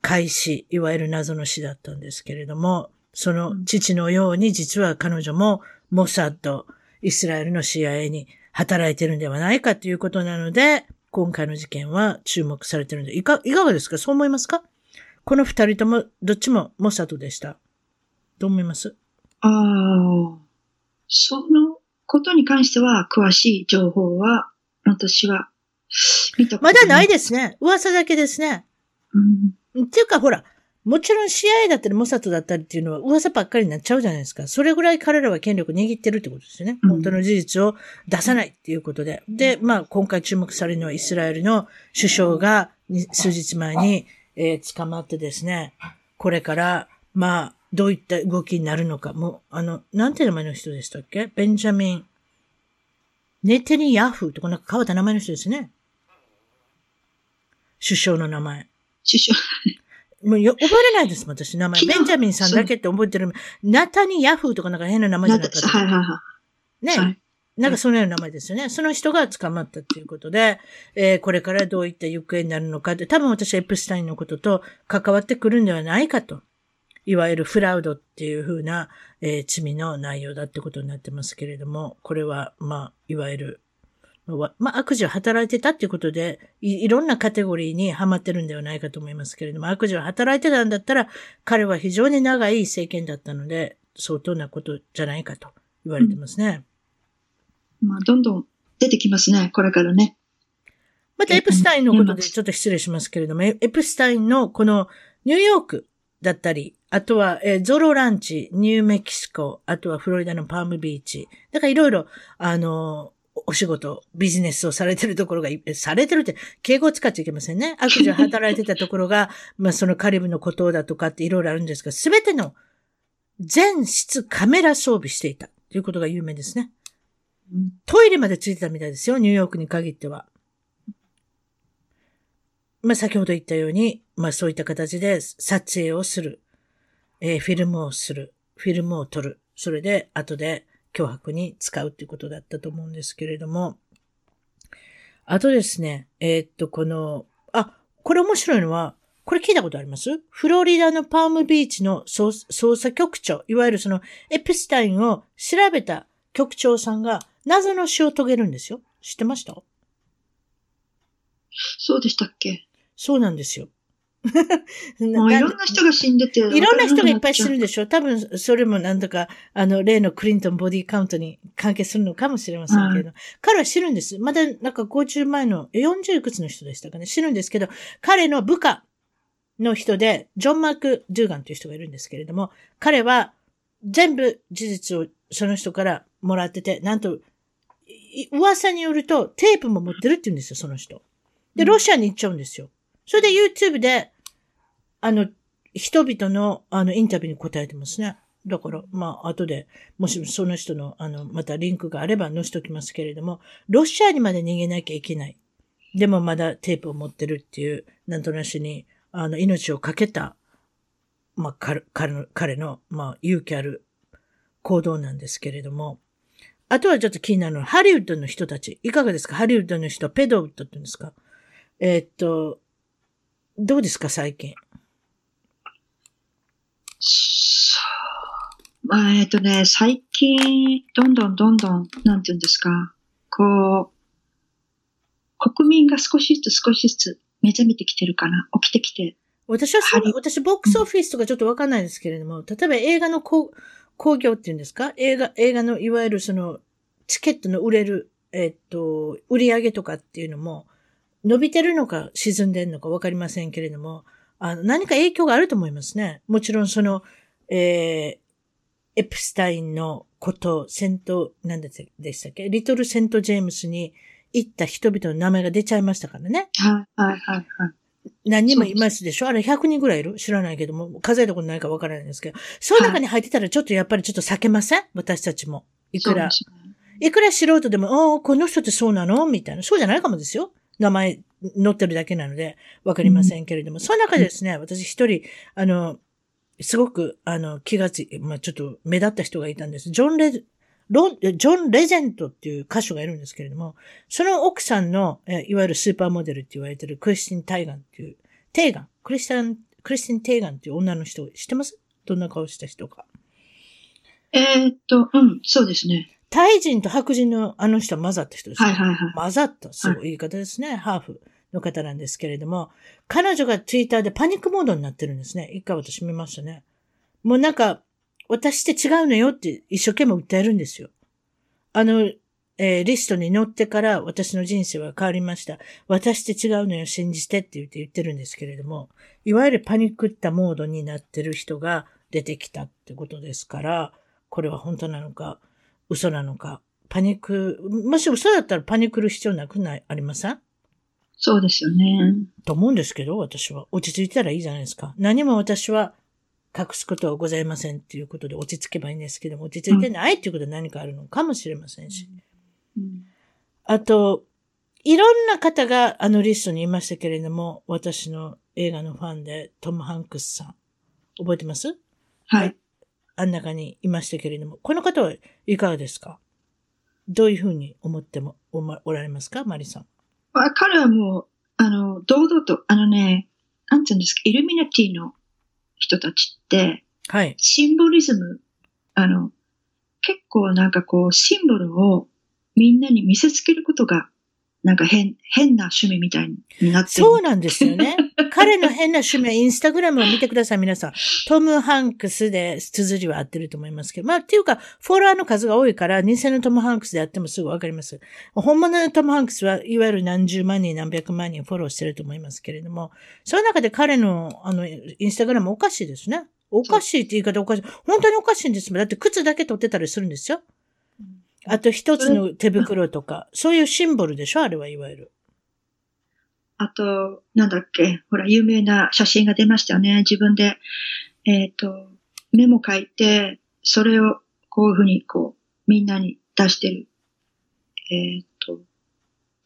開始、いわゆる謎の死だったんですけれども、その父のように実は彼女もモサッド、イスラエルの CIA に働いてるんではないかということなので、今回の事件は注目されてるんで、いか、いかがですか？そう思いますか？この二人とも、どっちもモサッドでした。どう思います？ああ、そのことに関しては詳しい情報は、私は見たまだないですね。噂だけですね。うんっていうか、ほら、もちろん CIA だったりモサトだったりっていうのは噂ばっかりになっちゃうじゃないですか。それぐらい彼らは権力握ってるってことですよね。本当の事実を出さないっていうことで。で、まあ今回注目されるのはイスラエルの首相が数日前に、えー、捕まってですね、これから、まあ、どういった動きになるのか。もう、あの、なんて名前の人でしたっけ？ベンジャミン、ネテニヤフとかなんか変わった名前の人ですね。首相の名前。首相。もう覚えれないです、私、名前。ベンジャミンさんだけって覚えてる。ナタニヤフーとかなんか変な名前じゃなかった。はいはいはい。ね。はいなんかそのような名前ですよね。その人が捕まったっていうことで、えー、これからどういった行方になるのかって、多分私はエプスタインのことと関わってくるんではないかと。いわゆるフラウドっていうふうな、えー、罪の内容だってことになってますけれども、これは、まあ、いわゆるまあ、悪事を働いてたっていうことでい、いろんなカテゴリーにはまってるんではないかと思いますけれども、悪事を働いてたんだったら、彼は非常に長い政権だったので、相当なことじゃないかと言われてますね。うん、まあ、どんどん出てきますね、これからね。またエプスタインのことでちょっと失礼しますけれども、エプスタインのこのニューヨークだったり、あとは、えゾロランチ、ニューメキシコ、あとはフロリダのパームビーチ。だからいろいろ、あの、お仕事、ビジネスをされてるところが、されてるって、敬語を使っちゃいけませんね。悪事を働いてたところが、まあそのカリブの孤島だとかっていろいろあるんですが、すべての全室カメラ装備していたということが有名ですね。トイレまでついてたみたいですよ、ニューヨークに限っては。まあ先ほど言ったように、まあそういった形で撮影をする。えー、フィルムをする。フィルムを撮る。それで後で脅迫に使うっていうことだったと思うんですけれども、あとですね、えー、っと、この、あ、これ面白いのは、これ聞いたことあります？フロリダのパームビーチの捜査局長、いわゆるそのエプスタインを調べた局長さんが謎の死を遂げるんですよ。知ってました？そうでしたっけ？そうなんですよ。もういろんな人が死んでて。いろんな人がいっぱい死ぬんでしょ多分、それもなんとか、あの、例のクリントンボディカウントに関係するのかもしれませんけれど、彼は死ぬんです。まだ、なんか50前の、40いくつの人でしたかね、死ぬんですけど、彼の部下の人で、ジョン・マーク・ドゥーガンという人がいるんですけれども、彼は全部事実をその人からもらってて、なんと、噂によるとテープも持ってるって言うんですよ、その人。で、ロシアに行っちゃうんですよ。それで YouTube で、あの、人々の、あの、インタビューに答えてますね。だから、まあ、後で、もしその人の、あの、またリンクがあれば載せときますけれども、ロシアにまで逃げなきゃいけない。でもまだテープを持ってるっていう、なんとなしに、あの、命を懸けた、まあ、彼の、彼の、まあ、勇気ある行動なんですけれども、あとはちょっと気になるのは、ハリウッドの人たち。いかがですか？ハリウッドの人、ペドウッドって言うんですか？えー、っと、どうですか最近？そう。まあ、えー、っとね、最近、どんどんどんどん、なんて言うんですか、こう、国民が少しずつ少しずつ目覚めてきてるかな起きてきて。私はそう、私ボックスオフィスとかちょっとわかんないですけれども、うん、例えば映画のこう、工業っていうんですか？映画、映画のいわゆるその、チケットの売れる、えっと、売り上げとかっていうのも、伸びてるのか沈んでるのかわかりませんけれども、あの、何か影響があると思いますね。もちろんその、えー、エプスタインのこと、セント、なんでしたっけリトルセントジェームスに行った人々の名前が出ちゃいましたからね。はい、はい、はい、はい。何人もいますでしょ？あれ100人ぐらいいる？知らないけども、数えたことないかわからないんですけど、その中に入ってたらちょっとやっぱりちょっと避けません？私たちも。いくら、いくら素人でも、ああ、この人ってそうなの？みたいな。そうじゃないかもですよ。名前載ってるだけなので、わかりませんけれども、うん、その中でですね、私一人、あの、すごく、あの、気がつい、まあ、ちょっと目立った人がいたんです。ジョン・レ、ロン、ジョン・レジェントっていう歌手がいるんですけれども、その奥さんの、えいわゆるスーパーモデルって言われてるクリスティン・タイガンっていう、テーガン、クリスティン、クリスティン・テーガンっていう女の人、知ってます？どんな顔した人か。えー、っと、うん、そうですね。タイ人と白人のあの人は混ざった人です、ね。はいはいはい。混ざった、すごい言い方ですね。はい、ハーフの方なんですけれども、彼女がツイッターでパニックモードになってるんですね。一回私見ましたね。もうなんか、私って違うのよって一生懸命訴えるんですよ。あの、えー、リストに載ってから私の人生は変わりました。私って違うのよ、信じてって言って言ってるんですけれども、いわゆるパニックったモードになってる人が出てきたってことですから、これは本当なのか、嘘なのか、パニック、もし嘘だったらパニックる必要なくない、ありません？そうですよね。と思うんですけど、私は。落ち着いたらいいじゃないですか。何も私は隠すことはございませんっていうことで落ち着けばいいんですけども、落ち着いてないっていうことは何かあるのかもしれませんし。うん、あと、いろんな方があのリストにいましたけれども、私の映画のファンでトム・ハンクスさん。覚えてます？はい。あん中にいましたけれども、この方はいかがですか？どういうふうに思ってもお,、ま、おられますか？マリさん。彼はもう、あの、堂々と、あのね、なんていうんですか、イルミナティの人たちって、はい。シンボリズム、あの、結構なんかこう、シンボルをみんなに見せつけることがなんか変、変な趣味みたいになってる。そうなんですよね。彼の変な趣味はインスタグラムを見てください、皆さん。トム・ハンクスで綴りは合ってると思いますけど。まあ、っていうか、フォロワーの数が多いから、偽のトム・ハンクスであってもすぐわかります。本物のトム・ハンクスはいわゆる何十万人、何百万人フォローしてると思いますけれども、その中で彼の、あの、インスタグラムおかしいですね。おかしいって言い方おかしい。本当におかしいんですもん。だって靴だけ取ってたりするんですよ。あと一つの手袋とか、そういうシンボルでしょ？あれはいわゆる。あと、なんだっけ？ほら、有名な写真が出ましたよね。自分で、えっ、ー、と、メモ書いて、それをこういうふうにこう、みんなに出してる。えっ、ー、と、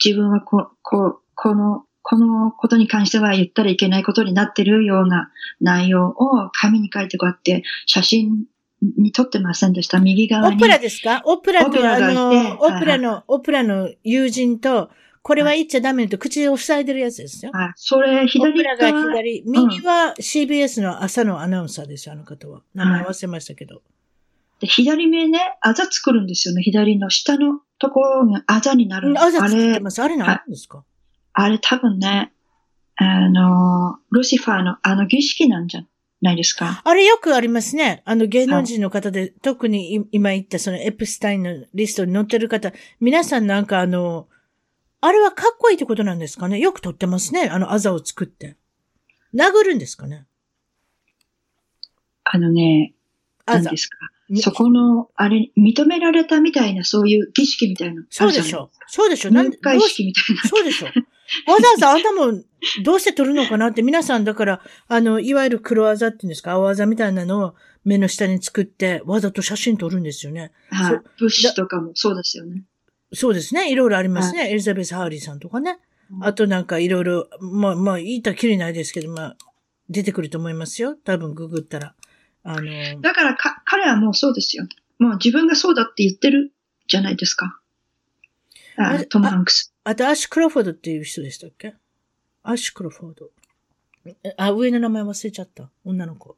自分はこ、こ、この、このことに関しては言ったらいけないことになってるような内容を紙に書いてこうやって写真に撮ってませんでした。右側に。オプラですか？オプラとあの、オプラの、オプラの友人と、これは言っちゃダメと口を塞いでるやつですよ。はい。それ、左側。オプラが左。右は CBS の朝のアナウンサーですよ、あの方は。名前忘れましたけど。で、左目ね、あざ作るんですよね。左の下のところがあざになるんです。あざ作ってます。あれ何ですか、あれ多分ね、あの、ルシファーのあの儀式なんじゃないですか？あれよくありますね。あの芸能人の方で、特に今言ったそのエプスタインのリストに載ってる方、皆さんなんかあの、あれはかっこいいってことなんですかね？よく撮ってますね。あのあざを作って。殴るんですかね？あのね、何ですか？そこの、あれ、認められたみたいな、そういう儀式みたいな。そうでしょ。そうでしょ。なんで、儀式みたいな。そうでしょ。わざわざあんなもん、どうして取るのかなって皆さんだから、あの、いわゆる黒あざっていうんですか、青あざみたいなのを目の下に作って、わざと写真撮るんですよね。はい。プッシュとかもそうですよね。そうですね。いろいろありますね。はい、エリザベス・ハーリーさんとかね。あとなんかいろいろ、まあまあ、言いたきりないですけど、まあ、出てくると思いますよ。多分ググったら。あのだからか、彼はもうそうですよ。もう自分がそうだって言ってるじゃないですか。あトム・ハンクス。あと、アッシュ・クロフォードっていう人でしたっけ？アッシュ・クロフォード。あ、上の名前忘れちゃった。女の子。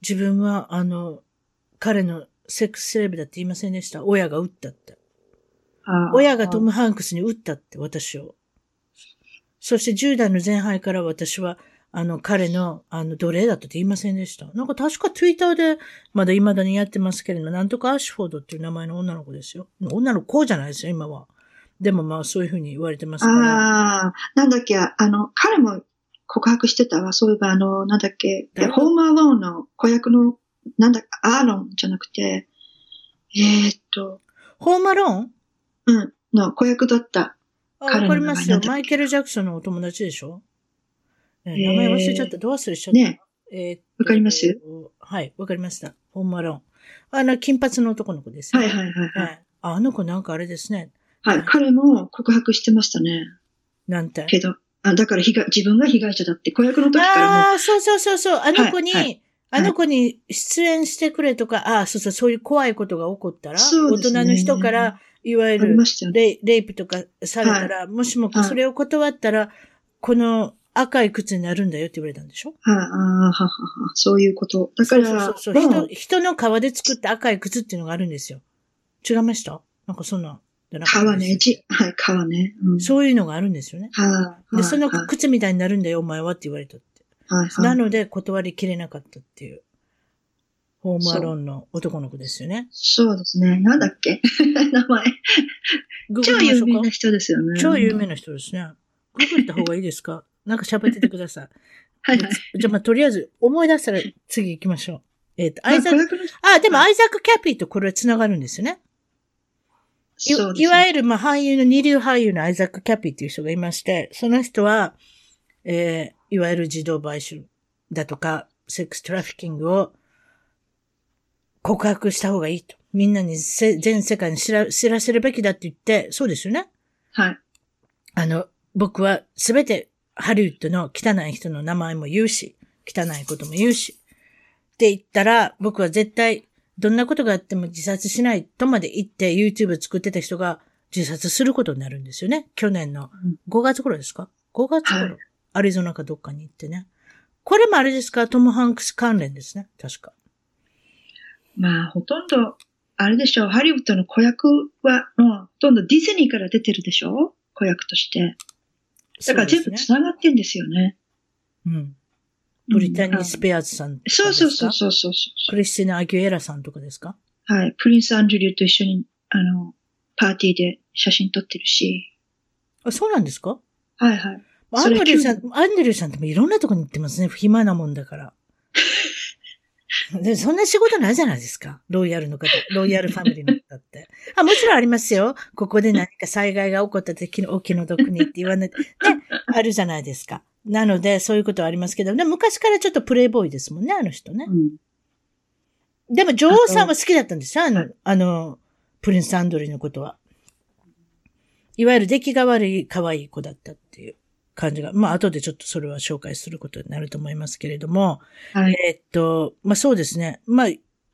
自分は、あの、彼のセックスセレブだって言いませんでした。親が撃ったって。親がトム・ハンクスに撃ったって、私を。そして10代の前半から私は、あの、彼の、あの、奴隷だったって言いませんでした。なんか確かツイッターで、まだ未だにやってますけれども、なんとかアッシュフォードっていう名前の女の子ですよ。女の子じゃないですよ、今は。でもまあ、そういうふうに言われてますから。ああ、なんだっけ、あの、彼も告白してたわ。そういえば、あの、なんだっけ、ホームアローンの子役の、なんだアーロンじゃなくて、えー、っと。ホームアローン？うん、の子役だった。あ、わかりますよ。マイケル・ジャクソンのお友達でしょ？名前忘れちゃった。どう忘れしちゃった。ねえわかります？はい、わかりました。ホームアローン。あの、金髪の男の子ですね。はいはいはい、はい。あの子なんかあれですね。はい、彼も告白してましたね。なんて？けど、あだから被害、自分が被害者だって、子役の時からも。ああ、そうそうそうそう。あの子に、はいはいあの子に出演してくれとか、ああ、そうそう、そういう怖いことが起こったら、ね、大人の人から、いわゆるレイ、レイプとかされたら、はい、もしもそれを断ったら、この赤い靴になるんだよって言われたんでしょ？はあ、はははそういうこと。だから、そうそうそう人。人の皮で作った赤い靴っていうのがあるんですよ。違いました？なんかそんな。皮ね、じ、はい、皮ね、うん、そういうのがあるんですよね。はあ、で、その靴みたいになるんだよ、お前はって言われたって。はいはい、なので、断りきれなかったっていう。ホームアローンの男の子ですよね。そうですね。なんだっけ？名前。超有名な人ですよね。超有名な人ですね。ググった方がいいですか？なんか喋っててください。はいはい。じゃあまあ、とりあえず思い出したら次行きましょう。えっ、ー、と、アイザック、あ、でもアイザック・キャピーとこれは繋がるんですよね。いね、いわゆる、まあ、俳優の、二流俳優のアイザック・キャピーっていう人がいまして、その人は、えー、いわゆる児童売春だとか、セックストラフィキングを告白した方がいいと。みんなに全世界に知ら知らせるべきだって言って、そうですよね。はい。あの、僕はすべてハリウッドの汚い人の名前も言うし、汚いことも言うし。って言ったら、僕は絶対、どんなことがあっても自殺しないとまで言って YouTube 作ってた人が自殺することになるんですよね。去年の5月頃ですか ?5 月頃、はい、アリゾナかどっかに行ってね。これもあれですか？トム・ハンクス関連ですね。確か。まあ、ほとんど、あれでしょう。ハリウッドの子役は、もう、ほとんどディズニーから出てるでしょ？子役として。だから全部繋がってんですよね。うねうん。ブリタニー・スペアーズさんそうそうそうそうそうクリスティナ・アギュエラさんとかですか？はい。プリンス・アンドリューと一緒に、あの、パーティーで写真撮ってるし。あ、そうなんですか？はいはい。アンドリューさん、アンドリューさんってもいろんなとこに行ってますね。暇なもんだから。でそんな仕事ないじゃないですか。ロイヤルの方、ロイヤルファミリーの方って。あ、もちろんありますよ。ここで何か災害が起こった時のお気の毒にって言わない。ね、あるじゃないですか。なので、そういうことはありますけど、ね、昔からちょっとプレイボーイですもんね、あの人ね。うん、でも、女王さんは好きだったんですよ、あの、あの、プリンス・アンドリューのことは。いわゆる出来が悪い可愛い子だったっていう。感じが、まあ後でちょっとそれは紹介することになると思いますけれども、はい、えー、っと、まあそうですね。まあ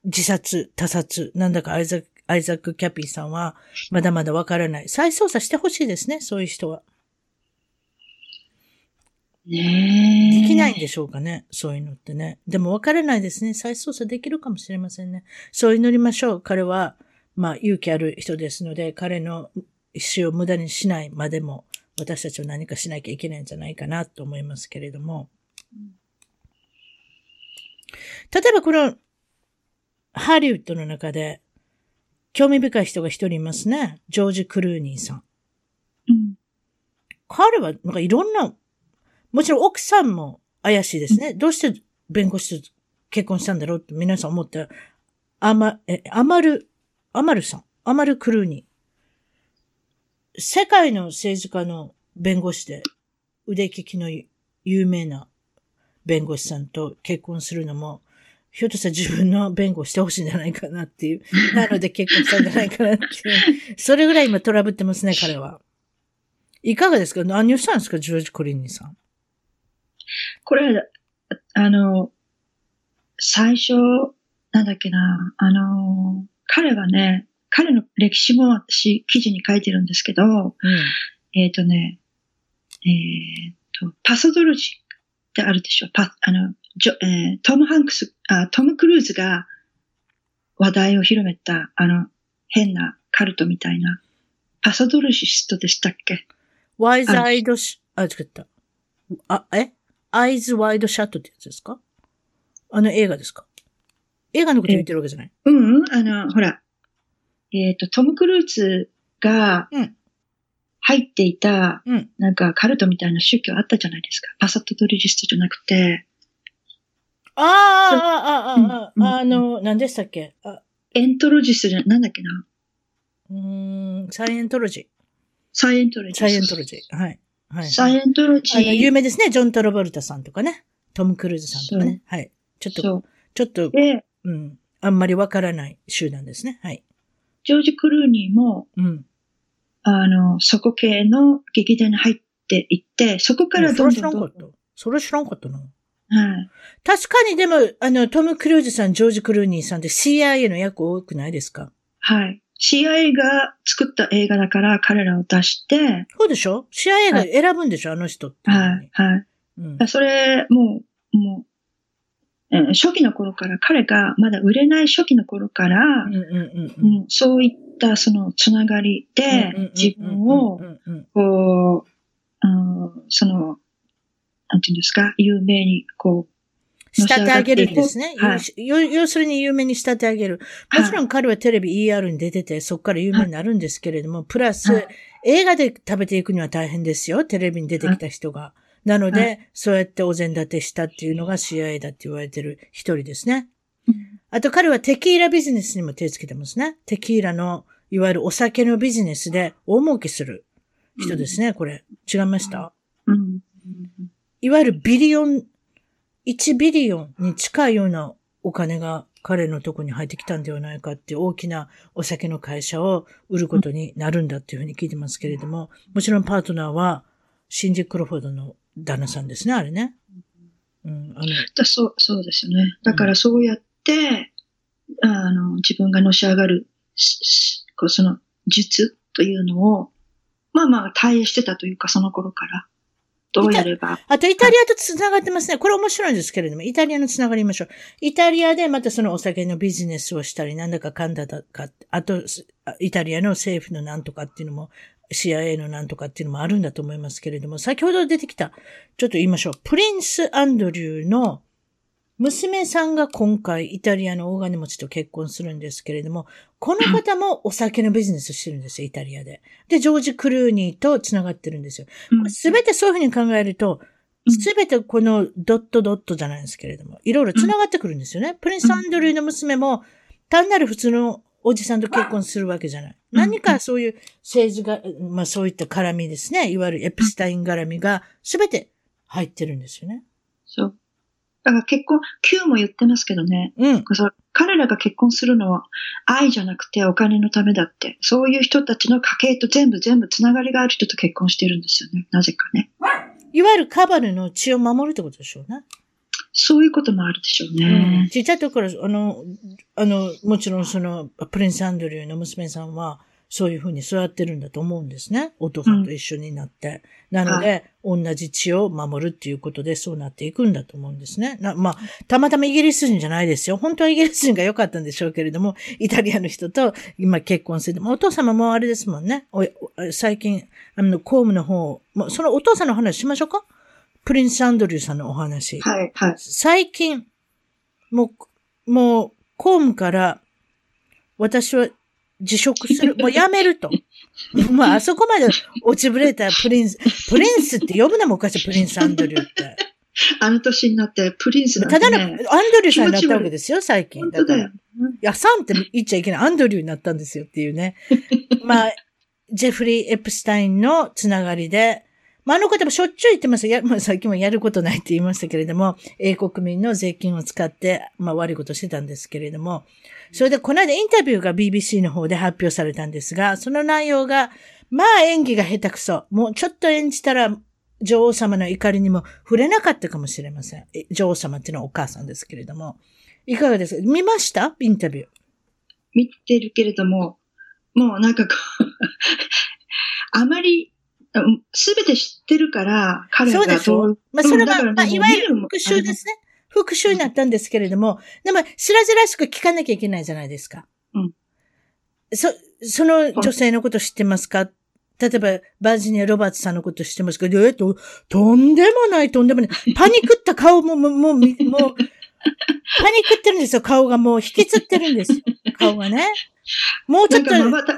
自殺、他殺、なんだかアイザック、アイザック・キャピーさんはまだまだわからない。再捜査してほしいですね、そういう人は。ねできないんでしょうかね、そういうのってね。でもわからないですね。再捜査できるかもしれませんね。そう祈りましょう。彼は、まあ勇気ある人ですので、彼の意思を無駄にしないまでも、私たちは何かしなきゃいけないんじゃないかなと思いますけれども。例えばこの、ハリウッドの中で、興味深い人が一人いますね。ジョージ・クルーニーさん。うん。彼は、なんかいろんな、もちろん奥さんも怪しいですね。どうして弁護士と結婚したんだろうって皆さん思った。アマ、え、アマル、アマルさん。アマル・クルーニー。世界の政治家の弁護士で腕利きの有名な弁護士さんと結婚するのも、ひょっとしたら自分の弁護してほしいんじゃないかなっていう。なので結婚したんじゃないかなっていう。それぐらい今トラブってますね、彼は。いかがですか？何をしたんですかジョージ・コリンニさん。これ、あの、最初、なんだっけな、あの、彼はね、彼の歴史も私、記事に書いてるんですけど、うん、えっ、ー、とね、えっ、ー、と、パソドロジーってあるでしょ。パあのジョ、えー、トム・ハンクスあ、トム・クルーズが話題を広めた、あの、変なカルトみたいな、パソドロシストでしたっけ？ワイズ・アイドシ、あ、違った。あ、え？アイズ・ワイド・シャットってやつですか？あの映画ですか？映画のこと言ってるわけじゃない？うん、あの、ほら、えっ、ー、と、トム・クルーズが入っていた、うん、なんかカルトみたいな宗教あったじゃないですか。パサットドリジストじゃなくて。ああ、ああ、ああ、あの、何でしたっけ？エントロジストじゃ、なんだっけな。うん、サイエントロジー。サイエントロジー。サイエントロジー。はい。はい、サイエントロジー。あの、有名ですね。ジョン・トラボルタさんとかね。トム・クルーズさんとかね。はい。ちょっと、ちょっと、うん。あんまりわからない集団ですね。はい。ジョージ・クルーニーも、うん。あの、そこ系の劇団に入っていって、そこからどんどんどんどん。それ知らんかった。それ知らんかったな。はい。確かにでも、あの、トム・クルーズさん、ジョージ・クルーニーさんって CIA の役多くないですか？はい。CIA が作った映画だから彼らを出して、そうでしょ ?CIA が選ぶんでしょ、はい、あの人って。はい、はい。うん、それ、もう、もう、えー、初期の頃から、彼がまだ売れない初期の頃から、そういったそのつながりで自分を、こう、その、なんていうんですか、有名にこう、仕立て上げるんですね。はい、要するに有名に仕立て上げる。もちろん彼はテレビ ER に出てて、そこから有名になるんですけれども、プラス、映画で食べていくには大変ですよ。テレビに出てきた人が。なので、そうやってお膳立てしたっていうのが CIA だって言われてる一人ですね。あと彼はテキーラビジネスにも手つけてますね。テキーラの、いわゆるお酒のビジネスで大儲けする人ですね、これ。違いました、いわゆるビリオン1ビリオンに近いようなお金が彼のとこに入ってきたんではないかっていう大きなお酒の会社を売ることになるんだっていうふうに聞いてますけれども、もちろんパートナーはシンジ・クロフォードの旦那さんですね、あれね。うん、あのだそうそうですよね。だからそうやって、うん、あの自分がのし上がるこうその術というのを、まあまあ、対応してたというか、その頃から。どうやれば。あと、イタリアと繋がってますね。これ面白いんですけれども、イタリアの繋がりましょう。イタリアでまたそのお酒のビジネスをしたり、なんだかかんだか、あと、イタリアの政府のなんとかっていうのも、CIA のなんとかっていうのもあるんだと思いますけれども、先ほど出てきた、ちょっと言いましょう。プリンス・アンドリューの娘さんが今回イタリアの大金持ちと結婚するんですけれども、この方もお酒のビジネスしてるんですよ、イタリアで。で、ジョージ・クルーニーと繋がってるんですよ。すべてそういうふうに考えると、すべてこのドットドットじゃないですけれども、いろいろ繋がってくるんですよね。プリンス・アンドリューの娘も、単なる普通のおじさんと結婚するわけじゃない。何かそういう政治が、まあそういった絡みですね。いわゆるエプスタイン絡みがすべて入ってるんですよね。そう。だから結婚、Q も言ってますけどね。うん。彼らが結婚するのは愛じゃなくてお金のためだって。そういう人たちの家系と全部全部つながりがある人と結婚してるんですよね。なぜかね。いわゆるカバルの血を守るってことでしょうね。そういうこともあるでしょうね。うん、ちっちゃい時から、あの、あの、もちろんその、プリンス・アンドリューの娘さんは、そういうふうに育ってるんだと思うんですね。お父さんと一緒になって。うん、なので、はい、同じ血を守るっていうことでそうなっていくんだと思うんですね。まあ、たまたまイギリス人じゃないですよ。本当はイギリス人が良かったんでしょうけれども、イタリアの人と今結婚する。お父様もあれですもんね。最近、あの、公務の方、そのお父さんの話しましょうか？プリンス・アンドリューさんのお話。はい、はい。最近、もう、もう、公務から、私は辞職する。もう辞めると。まあ、あそこまで落ちぶれたプリンス、プリンスって呼ぶのもおかしい、プリンス・アンドリューって。あの年になってプリンスなんて、ね、ただのアンドリューさんになったわけですよ、最近。だから。いや、サンって言っちゃいけない。アンドリューになったんですよっていうね。まあ、ジェフリー・エプスタインのつながりで、まあ、あの方もしょっちゅう言ってます。や、まあ、さっきもやることないって言いましたけれども、英国民の税金を使って、まあ、悪いことしてたんですけれども、それで、この間インタビューが BBC の方で発表されたんですが、その内容が、まあ演技が下手くそ。もうちょっと演じたら、女王様の怒りにも触れなかったかもしれません。女王様っていうのはお母さんですけれども。いかがですか？見ました？インタビュー。見てるけれども、もうなんかこう あまり、すべて知ってるから、彼がそうですよ。まあ、それは、まあ、いわゆる復讐ですね。復讐になったんですけれども、でも、知らずらしく聞かなきゃいけないじゃないですか。うん。そ、その女性のこと知ってますか？例えば、バージニア・ロバーツさんのこと知ってますか？えっと、とんでもない、とんでもない。パニクった顔も、もう、もう、もう、パニクってるんですよ。顔がもう引きつってるんです。顔がね。もうちょっと、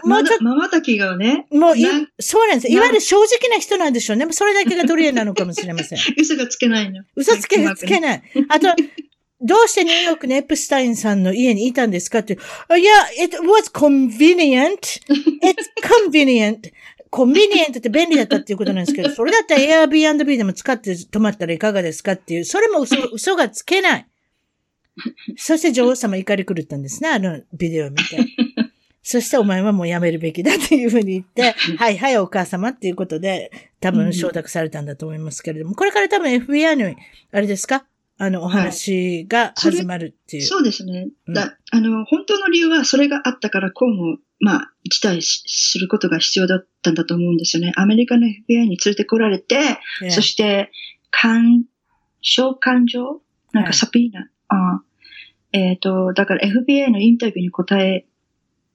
もうちょっと、まばたきがね。もうい、そうなんです。いわゆる正直な人なんでしょうね。それだけがドリアなのかもしれません。嘘がつけないの。嘘つけ、つけない。あと、どうしてニューヨークのエプスタインさんの家にいたんですかって。いや、it was convenient. It's convenient. コンビニエントって便利だったっていうことなんですけど、それだったら Airbnb でも使って泊まったらいかがですかっていう、それも嘘、嘘がつけない。そして女王様怒り狂ったんですね、あのビデオを見て。そしてお前はもうやめるべきだっていうふうに言って、はいはいお母様っていうことで、多分承諾されたんだと思いますけれども、これから多分 FBI の、あれですか？あの、お話が始まるっていう。はい、そそうですね。だ、あの、本当の理由はそれがあったから、こうも、まあ、一体することが必要だったんだと思うんですよね。アメリカの FBI に連れてこられて、そして、感、召喚状？なんかサピーナ、あえっ、ー、と、だから FBI のインタビューに答え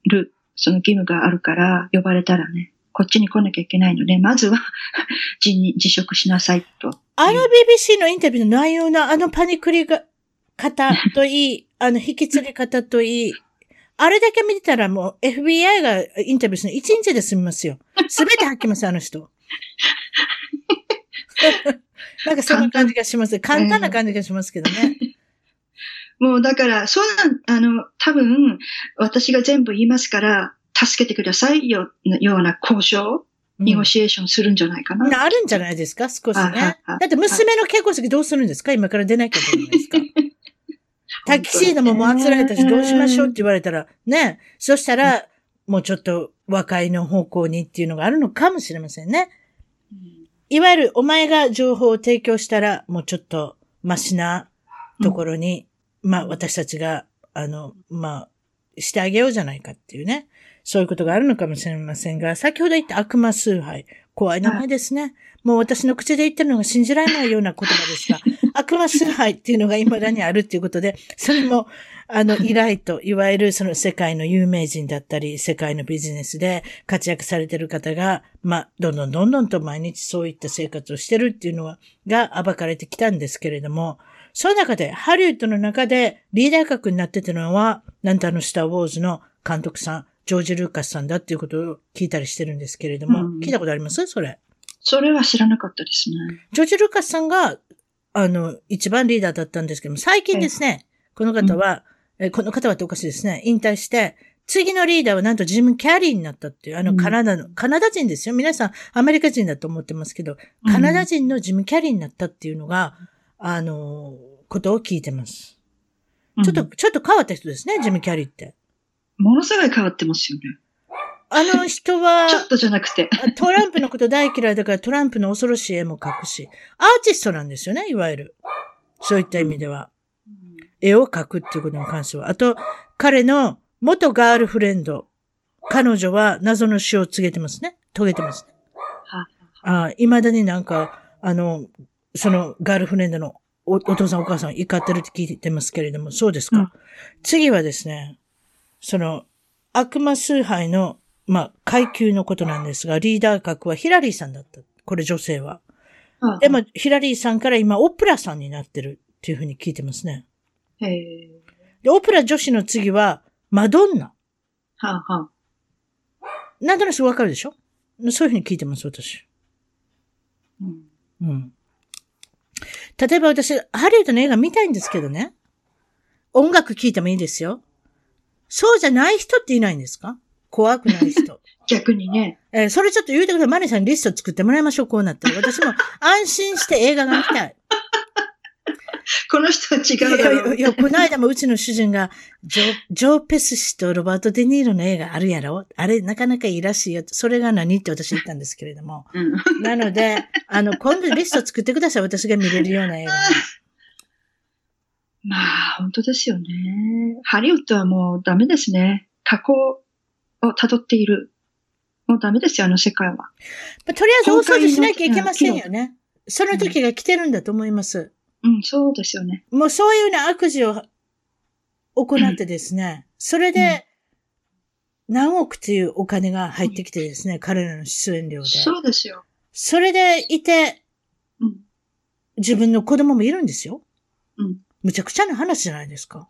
る、その義務があるから、呼ばれたらね、こっちに来なきゃいけないので、まずは 辞に辞職しなさいと。あの BBC のインタビューの内容のあのパニクリが、方といい、あの引き継ぎ方といい、あれだけ見てたらもう FBI がインタビューするの1日で済みますよ。すべて吐きます、あの人。なんかそんな感じがします。簡単な感じがしますけどね。もうだから、そうなん、あの、多分、私が全部言いますから、助けてくださいよ、ような交渉、ニゴシエーションするんじゃないかな。あるんじゃないですか少しね。だって娘の結婚式どうするんですか？今から出なきゃいけないんですか？タキシードももうあつられたし、どうしましょうって言われたら、ね。そしたら、もうちょっと和解の方向にっていうのがあるのかもしれませんね。いわゆる、お前が情報を提供したら、もうちょっと、マシなところにまあ私たちが、あの、まあ、してあげようじゃないかっていうね。そういうことがあるのかもしれませんが、先ほど言った悪魔崇拝。怖い名前ですね。もう私の口で言ってるのが信じられないような言葉でした。悪魔崇拝っていうのが未だにあるっていうことで、それも、あの、依頼と、いわゆるその世界の有名人だったり、世界のビジネスで活躍されてる方が、まあ、どんどんどんどんと毎日そういった生活をしてるっていうのは、が暴かれてきたんですけれども、その中で、ハリウッドの中でリーダー格になってたのは、なんとあのスターウォーズの監督さん、ジョージ・ルーカスさんだっていうことを聞いたりしてるんですけれども、うん、聞いたことあります？それ。それは知らなかったですね。ジョージ・ルーカスさんが、あの、一番リーダーだったんですけども、最近ですね、この方は、うん、この方はっておかしいですね、引退して、次のリーダーはなんとジム・キャリーになったっていう、あのカナダの、うん、カナダ人ですよ。皆さんアメリカ人だと思ってますけど、カナダ人のジム・キャリーになったっていうのが、あの、ことを聞いてます。ちょっと、うん、ちょっと変わった人ですね、ジム・キャリーって。ものすごい変わってますよね。あの人は、ちょっとじゃなくて。トランプのこと大嫌いだからトランプの恐ろしい絵も描くし、アーティストなんですよね、いわゆる。そういった意味では。絵を描くっていうことに関しては。あと、彼の元ガールフレンド彼女は謎の死を告げてますね。遂げてますね。はああ、未だになんか、あの、そのガールフレンドのおお父さんお母さん怒ってるって聞いてますけれども、そうですか？うん次はですね、その、悪魔崇拝の、まあ、階級のことなんですが、リーダー格はヒラリーさんだった。これ女性は。はでも、ヒラリーさんから今、オプラさんになってるっていうふうに聞いてますね。へえ。で、オプラ女子の次は、マドンナ。はあ、はあ。なんとなくわかるでしょ？そういうふうに聞いてます、私。うん。うん。例えば私、ハリウッドの映画見たいんですけどね。音楽聴いてもいいですよ。そうじゃない人っていないんですか？怖くない人。逆にね。えーそれちょっと言うてください。マネさんにリスト作ってもらいましょう、こうなったら。私も安心して映画が見たい。この人は違いうだろう。やいや、この間もうちの主人が、ジョジョー・ペス氏とロバート・デ・ニーロの映画あるやろ？あれ、なかなかいいらしいよ。それが何って私言ったんですけれども。うん。なので、あの、今度リスト作ってください。私が見れるような映画。まあ、本当ですよね。ハリウッドはもうダメですね。過去を辿っている。もうダメですよ、あの世界は。まあとりあえず大掃除しなきゃいけませんよね。その時が来てるんだと思います。うん、そうですよね。もうそういうような悪事を行ってですね、それで何億っていうお金が入ってきてですね、彼らの出演料で。そうですよ。それでいて、うん。自分の子供もいるんですよ。うん。むちゃくちゃな話じゃないですか。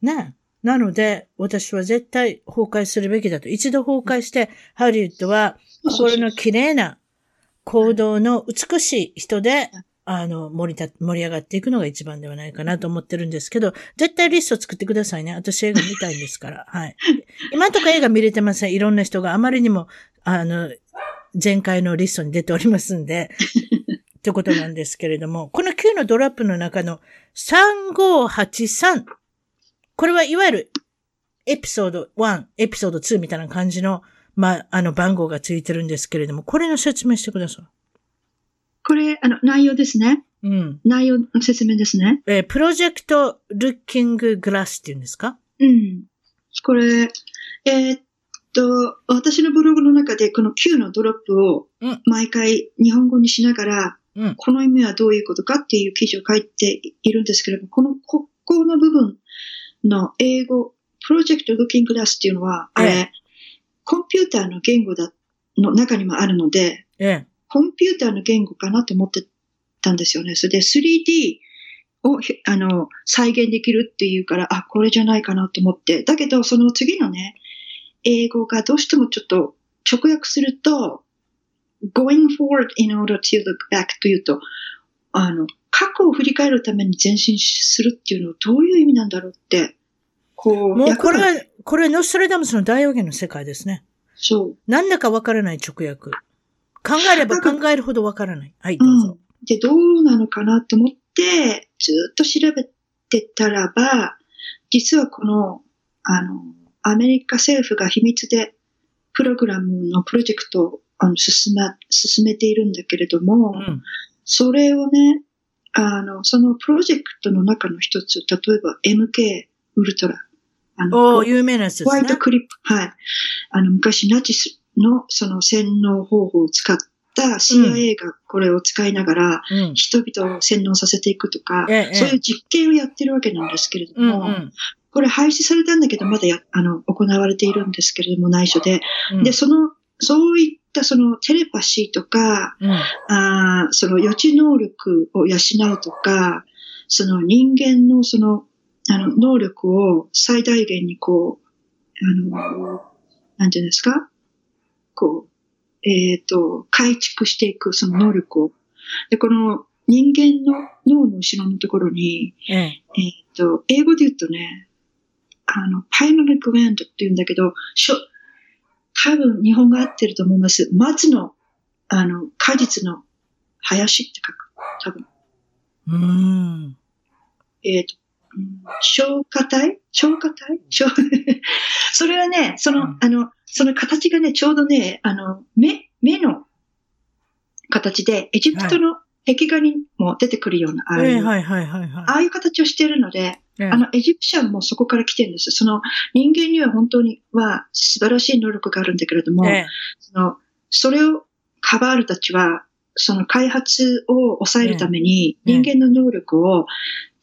ねえ。なので、私は絶対崩壊するべきだと。一度崩壊して、ハリウッドは心の綺麗な行動の美しい人で、あの、盛りた、盛り上がっていくのが一番ではないかなと思ってるんですけど、絶対リスト作ってくださいね。私映画見たいんですから。はい。今んとこ映画見れてません。いろんな人があまりにも、あの、前回のリストに出ておりますんで、ってことなんですけれども、この9のドラップの中の3583。これはいわゆるエピソード1、エピソード2みたいな感じの、まあ、あの番号がついてるんですけれども、これの説明してくださこれ、あの、内容ですね。い。うん。内容の説明ですね。えープロジェクトルッキンググラスっていうんですか？うん。これ、えーっと、私のブログの中でこの Q のドロップをうん毎回日本語にしながら、うん。この意味はどういうことかっていう記事を書いているんですけれども、この、ここの部分の英語、プロジェクトルッキンググラスっていうのは、あれ、えコンピューターの言語だ、の中にもあるので、ええ。コンピューターの言語かなと思ってたんですよね。それで 3D をひあの再現できるっていうから、あ、これじゃないかなと思って。だけど、その次のね、英語がどうしてもちょっと直訳すると、going forward in order to look back というと、あの、過去を振り返るために前進するっていうのはどういう意味なんだろうって、こう、もうこれは、これノストラダムスの大予言の世界ですね。そう。なんだかわからない直訳。考えれば考えるほどわからない。はい、どうぞ。で、どうなのかなと思って、ずっと調べてたらば、実はこの、あの、アメリカ政府が秘密で、プログラムのプロジェクトをあの進め、進めているんだけれども、うん。それをね、あの、そのプロジェクトの中の一つ、例えば MK ウルトラ。あの有名なやつですねホワイト。クリップ、はい。あの、昔ナチスのその洗脳方法を使った CIA がこれを使いながら、うん。人々を洗脳させていくとか、ええそういう実験をやってるわけなんですけれどうんも、うんこれ廃止されたんだけど、まだや、あの、行われているんですけれども、内緒で。うん。で、その、そういったそのテレパシーとか、うん。あーその予知能力を養うとか、その人間のその、あの、能力を最大限にこう、あの、なんていうんですか？こう、えっ、と、改築していくその能力を。で、この人間の脳の後ろのところに、ええ。えっ、と、英語で言うとね、あの、パイナルグランドって言うんだけど、しょ、多分日本が合ってると思います。松の、あの、果実の林って書く。多分。うーん。えっ、と、うん消化体？消化体？消 それはね、その、うんあの、その形がね、ちょうどね、あの、目、目の形で、エジプトの壁画にも出てくるような、ああいう、ああいう形をしているので、あの、エジプシャンもそこから来てるんです。その、人間には本当には素晴らしい能力があるんだけれども、その、それをカバールたちは、その開発を抑えるために、人間の能力を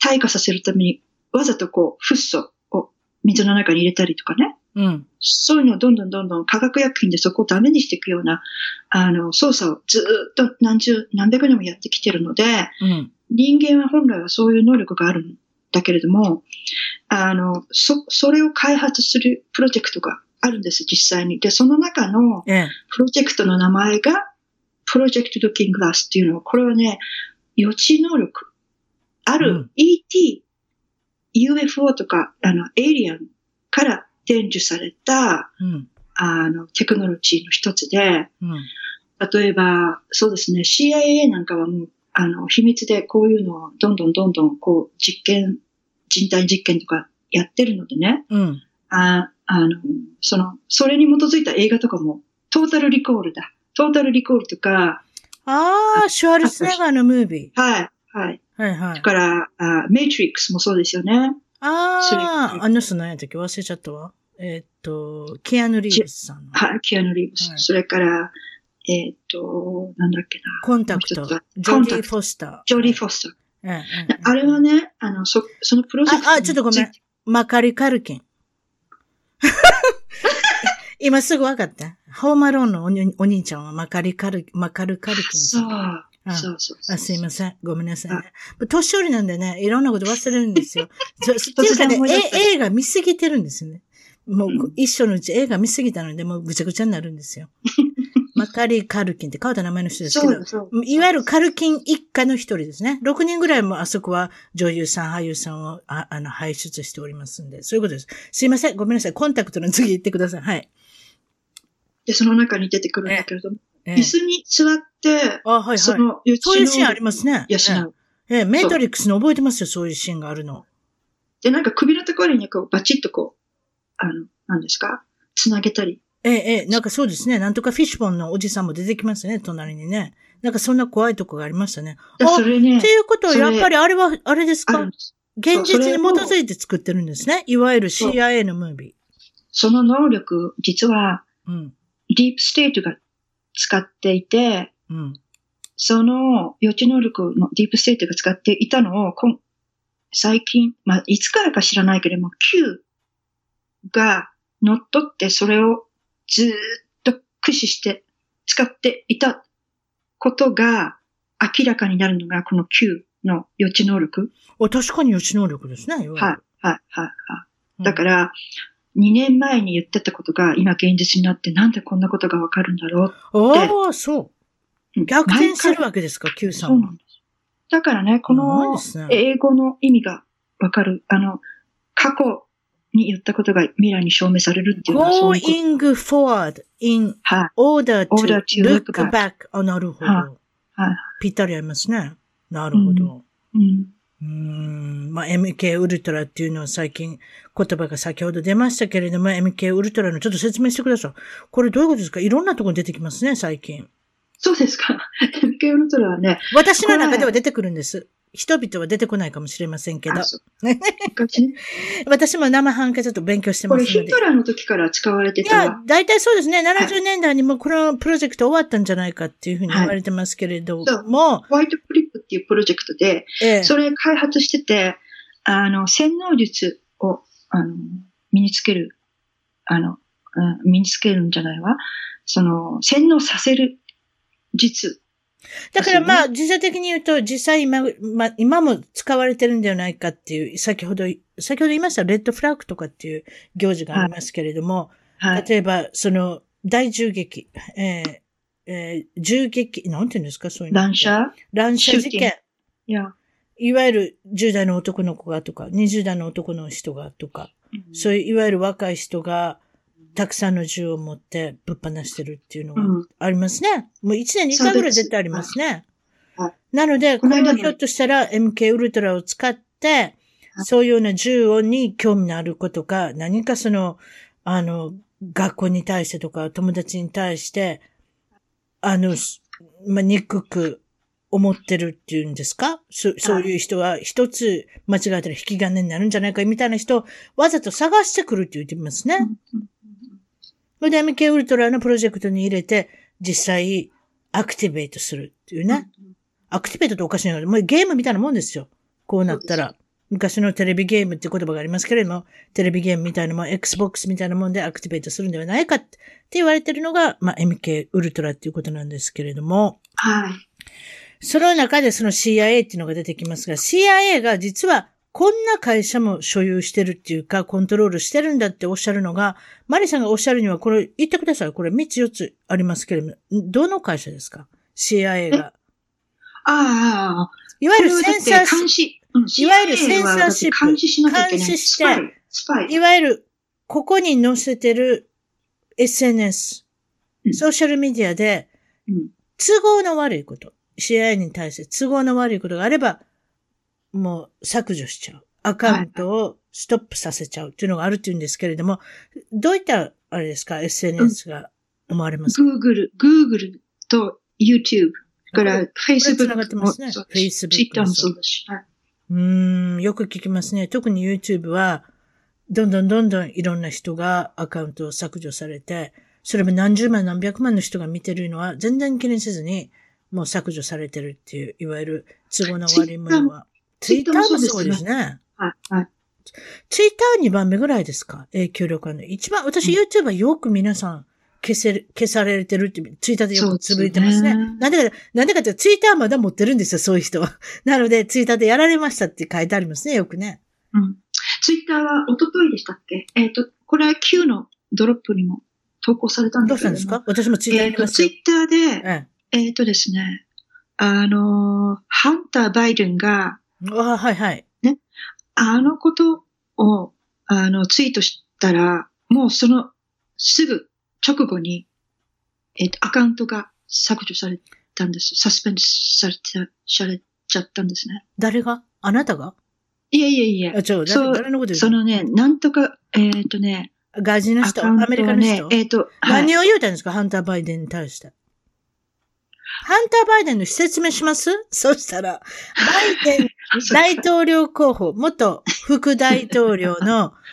退化させるために、わざとこう、フッ素を水の中に入れたりとかね。うん、そういうのをどんどんどんどん化学薬品でそこをダメにしていくような、あの、操作をずっと何十、何百年もやってきてるので、うん、人間は本来はそういう能力があるんだけれども、あの、そ、それを開発するプロジェクトがあるんです、実際に。で、その中のプロジェクトの名前が、プロジェクトドキングラスっていうのは、これはね、予知能力。ある ET、UFO とか、あの、エイリアンから伝授された、うん、あの、テクノロジーの一つで、うん、例えば、そうですね、CIA なんかはもう、あの、秘密でこういうのをどんどんどんどん、こう、実験、人体実験とかやってるのでね、うん、ああの、その、それに基づいた映画とかも、トータルリコールだ。トータルリコールとか、ああ、シュワルツネガーのムービー。はい、はい。はいはい。だから、あメイトリックスもそうですよね。ああ、あの人何やったっけ？忘れちゃったわ。えー、っと、キアヌ・リーブスさんはい、キアヌ・リーブス。はい、それから、えー、っと、なんだっけな。コンタクト。ジョディ・フォスター。ジョディ・フォスター。うん、あれはね、あの、そ、そのプロジェクト。あ、あ、ちょっとごめん。マカリ・カルキン。今すぐ分かった。ホーマローンのおお兄ちゃんはマカリカル、マカルカルキンさん。そう。そうそうあすいません。ごめんなさいね。年寄りなんでね、いろんなこと忘れるんですよ。っていうかね、映画見すぎてるんですよね。もう、一生のうち映画見すぎたので、もうぐちゃぐちゃになるんですよ。マカリ・カルキンって変わった名前の人ですけど、いわゆるカルキン一家の一人ですね。6人ぐらいもあそこは女優さん、俳優さんをああの輩出しておりますんで、そういうことです。すいません。ごめんなさい。コンタクトの次行ってください。はい。で、その中に出てくるんだけれども、ええ、椅子に座って、あ、はいはい。その、そういうシーンありますね。ええ、メトリックスに覚えてますよ、そういうシーンがあるの。で、なんか首のところにこう、バチッとこう、あの、なんですか？つなげたり。ええ、ええ、なんかそうですね。なんとかフィッシュボンのおじさんも出てきますね、隣にね。なんかそんな怖いとこがありましたね。あ、それね。っていうことは、やっぱりあれは、あれですか？現実に基づいて作ってるんですね。いわゆる CIA のムービー。その能力、実は、うん、ディープステートが使っていて、うん、その予知能力のディープステートが使っていたのを、最近、まあ、いつからか知らないけれども、Q が乗っ取ってそれをずっと駆使して使っていたことが明らかになるのがこの Q の予知能力。確かに予知能力ですね。はい、はい、はい、はい。だから、2年前に言ってたことが今現実になってなんでこんなことがわかるんだろうって。ああ、そう。逆転するわけですか、Q さんは。だからね、この英語の意味がわかる。あの、過去に言ったことが未来に証明されるっていうのはそういう going forward in order to look back. あ、なるほど。はい。ぴったりありますね。なるほど。うん。うん。まあ、MK ウルトラっていうのは最近言葉が先ほど出ましたけれども、MK ウルトラのちょっと説明してください。これどういうことですか？いろんなところに出てきますね、最近。そうですか。MK ウルトラはね。私の中では出てくるんです。人々は出てこないかもしれませんけど。私も生半可ちょっと勉強してますので。これヒトラーの時から使われてたいや、大体そうですね。70年代にもこのプロジェクト終わったんじゃないかっていうふうに言われてますけれども。はい、ホワイトプリップっていうプロジェクトで、ええ、それ開発してて、あの、洗脳術を、あの、身につける、あの、うん、身につけるんじゃないわ。その、洗脳させる術だからまあ、実際的に言うと、実際今、まあ、今も使われてるんではないかっていう、先ほど、先ほど言いましたレッドフラッグとかっていう行事がありますけれども、はい、例えば、その、大銃撃、えーえー、銃撃、なんて言うんですかそういうの。乱射？乱射事件。いや。いわゆる10代の男の子がとか、20代の男の人がとか、うん、そういういわゆる若い人が、たくさんの銃を持ってぶっ放してるっていうのがありますね。うん、もう一年に一回ぐらい絶対ありますね。はい、なので、これはひょっとしたら MK ウルトラを使って、そういうような銃をに興味のある子とか、何かその、あの、学校に対してとか、友達に対して、あの、まあ、憎く、思ってるっていうんですか？そそういう人は一つ間違えたら引き金になるんじゃないかみたいな人をわざと探してくるって言ってますね。それで MK ウルトラのプロジェクトに入れて実際アクティベートするっていうね。アクティベートっておかしいので、もうゲームみたいなもんですよ。こうなったら。昔のテレビゲームって言葉がありますけれども、テレビゲームみたいなもん、Xbox みたいなもんでアクティベートするんではないかって言われてるのが、まあ、MK ウルトラっていうことなんですけれども。はい。その中でその CIA っていうのが出てきますが、CIA が実はこんな会社も所有してるっていうか、コントロールしてるんだっておっしゃるのが、マリさんがおっしゃるには、これ言ってください。これ3つ4つありますけれども、どの会社ですか ?CIA が。ああ。いわゆるセンサー監視。いわゆるセンサーシッ。監視しなきゃいけない。監視してスパイ。スパイ。いわゆる、ここに載せてる SNS、うんソーシャルメディアで、うん都合の悪いこと、CIA に対して都合の悪いことがあれば、もう削除しちゃう。アカウントをストップさせちゃうっていうのがあるっていうんですけれども、どういった、あれですか、SNS が思われますか、Google、Google と YouTube から Facebook ってますねもそうだし Facebook も Twitter もそうだし。はいうーん、よく聞きますね。特に YouTube は、どんどんどんどんいろんな人がアカウントを削除されて、それも何十万何百万の人が見てるのは全然気にせずに、もう削除されてるっていう、いわゆる都合の悪いものは。Twitter もそうですね。はい。はい。Twitter2 番目ぐらいですか？影響力あるの。一番、私 YouTube はよく皆さん消せる、消されてるって、ツイッターでよくつぶいてますね。なんでか、なんでかってツイッターはまだ持ってるんですよ、そういう人は。なので、ツイッターでやられましたって書いてありますね、よくね。うん。Twitter は一昨日でしたっけ？えっ、と、これは Q のドロップにも投稿されたんどだけれども。うしたんですか？私もツイッターえっ、と、やりますよ。Twitter で、ええっ、とですね、あのー、ハンター・バイデンが、え。あはいはい。あのことを、あの、ツイートしたら、もうその、すぐ直後に、えっ、と、アカウントが削除されたんです。サスペンドされちゃ、されちゃったんですね。誰が？あなたが？いえいえいえあ、。ちょ、そう誰誰のこと言そのね、なんとか、えっ、とね、う外人の人アカウントアメリカの人、ねえっ、と、はい。何を言うたんですか？ハンター・バイデンに対して。ハンター・バイデンの説明します？そしたら、バイデン 大統領候補、元副大統領の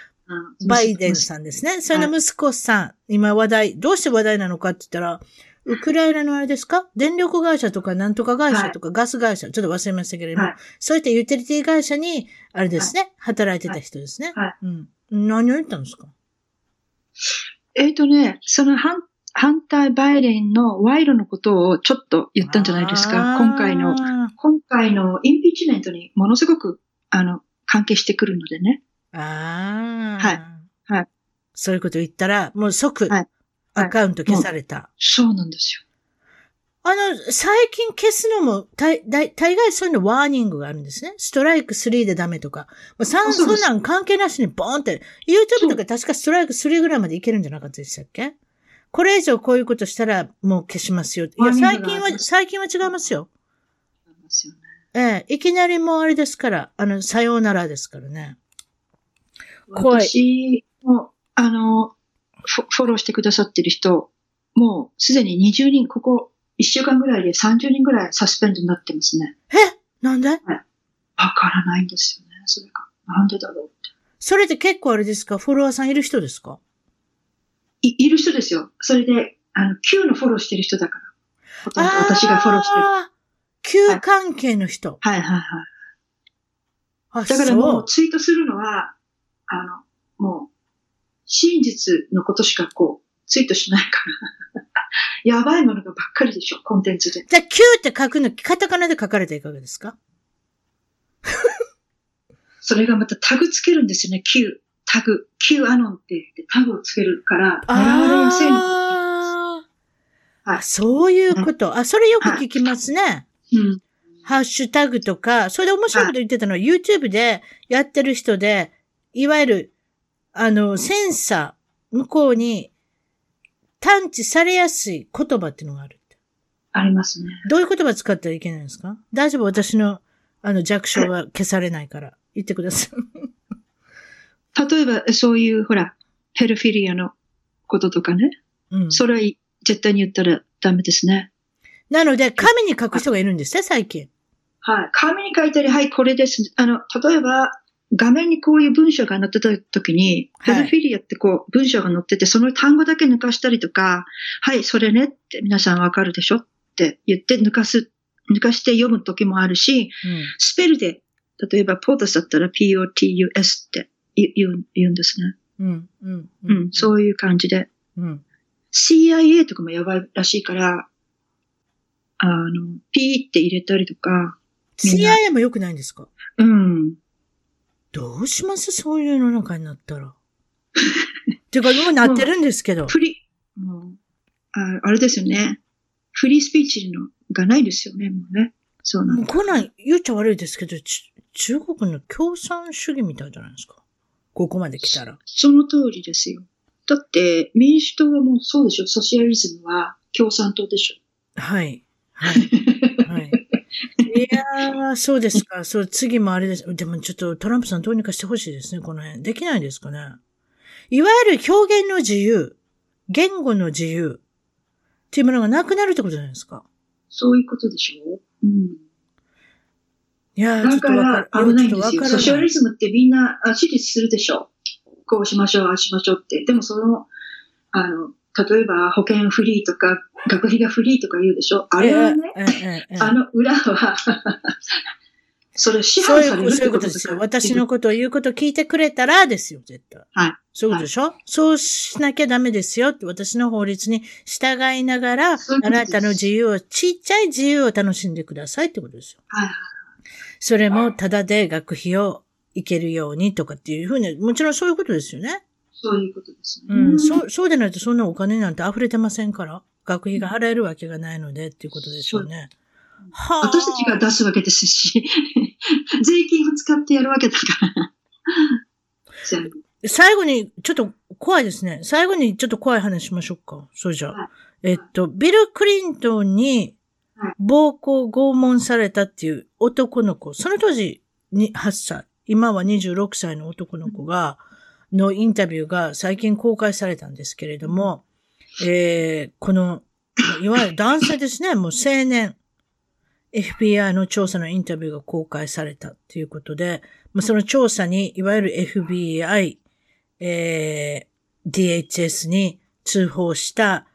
うん。バイデンさんですね。その息子さん、今話題、どうして話題なのかって言ったら、ウクライナのあれですか？電力会社とかなんとか会社とかガス会社、ちょっと忘れましたけれども、はい。そういったユーティリティ会社に、あれですね、働いてた人ですね。はい。うん。何を言ったんですか？えっ、とね、そのハン、ハンター・バイデンの賄賂のことをちょっと言ったんじゃないですか。今回の、あ今回のインピーチメントにものすごく、あの、関係してくるのでね。ーあー。はいはいそういうこと言ったら、もう即はい、アカウント消された。そうなんですよ。あの、最近消すのも、大、概そういうのワーニングがあるんですね。ストライク3でダメとか。もうさんあそうんなん関係なしにボーンって、YouTube とか確かストライク3ぐらいまでいけるんじゃなかったでしたっけ？これ以上こういうことしたらもう消しますよ。いや、最近は、最近は違いますよ。ありますよねええ、いきなりもうあれですから、あの、さようならですからね。怖い私も、あの、フォローしてくださってる人、もうすでに20人、ここ1週間ぐらいで30人ぐらいサスペンドになってますね。え？なんで？わからないんですよね、それが。なんでだろうって。それって結構あれですか？フォロワーさんいる人ですか？い、いる人ですよ。それで、あの、Q のフォローしてる人だから。ほとんど私がフォローしてる。あー旧関係の人。はいはいはい。あ、だからもうツイートするのは、あの、もう、真実のことしかこう、ツイートしないから。やばいものがばっかりでしょ、コンテンツで。じゃあ、Q って書くの、カタカナで書かれていかがですか？それがまたタグつけるんですよね、Q。タグ。Q アノンって言ってタグをつけるから、狙われやすいそういうこと。あ、それよく聞きますね。うん。ハッシュタグとか、それで面白いこと言ってたのは、YouTube でやってる人で、いわゆる、あの、センサー、向こうに探知されやすい言葉っていうのがある。ありますね。どういう言葉使ったらいけないんですか？大丈夫？私の、あの、弱小は消されないから。言ってください。例えば、そういう、ほら、ペルフィリアのこととかね。うん。それは絶対に言ったらダメですね。なので、紙に書く人がいるんですね、最近。はい。紙に書いたり、はい、これです。あの、例えば、画面にこういう文章が載ってた時に、ペドフィリアってこう文章が載ってて、その単語だけ抜かしたりとか、はい、それねって皆さんわかるでしょって言って抜かす、抜かして読む時もあるし、うん、スペルで、例えばポータスだったら POTUS って言う言うんですね。うん、うん、うん。そういう感じで。うん、CIA とかもやばいらしいから、あの、P って入れたりとか。CIA も良くないんですか？うん。どうします？そういうの中になったら。てか、もうなってるんですけど。フリ、もう、ああれですよね。フリースピーチのがないですよね、もうね。そうなんもうこんなん言っちゃ悪いですけど、中国の共産主義みたいじゃないですか。ここまで来たら。その通りですよ。だって、民主党はもうそうでしょ。ソシアリズムは共産党でしょ。はい。はい。はい。いやー、そうですか。そう、次もあれです。でもちょっとトランプさんどうにかしてほしいですね、この辺。できないですかね。いわゆる表現の自由、言語の自由っていうものがなくなるってことじゃないですか。そういうことでしょうん。いやー、だから危ないんですよ。ソシャリズムってみんな支持するでしょ。こうしましょう、ああしましょうって。でもその、あの、例えば保険フリーとか学費がフリーとか言うでしょあれはね、あの裏はそれ支配されるってことですよ。私のことを言うこと聞いてくれたらですよ、絶対。はい。そういうことでしょ、はい、そうしなきゃダメですよって私の法律に従いながら、あなたの自由を、ちっちゃい自由を楽しんでくださいってことですよ。はい。それもただで学費をいけるようにとかっていうふうに、もちろんそういうことですよね。そういうことですね。うん、そう、そうでないとそんなお金なんて溢れてませんから。学費が払えるわけがないのでっていうことでしょうね。はあ、私たちが出すわけですし、税金を使ってやるわけだから。最後に、ちょっと怖いですね。最後にちょっと怖い話しましょうか。それじゃあ。はい、えっと、ビル・クリントンに暴行、拷問されたっていう男の子、その当時に8歳、今は26歳の男の子が、のインタビューが最近公開されたんですけれども、えー、この、いわゆる男性ですね、もう青年、FBI の調査のインタビューが公開されたということで、まあその調査に、いわゆる FBI、えー、DHS に通報した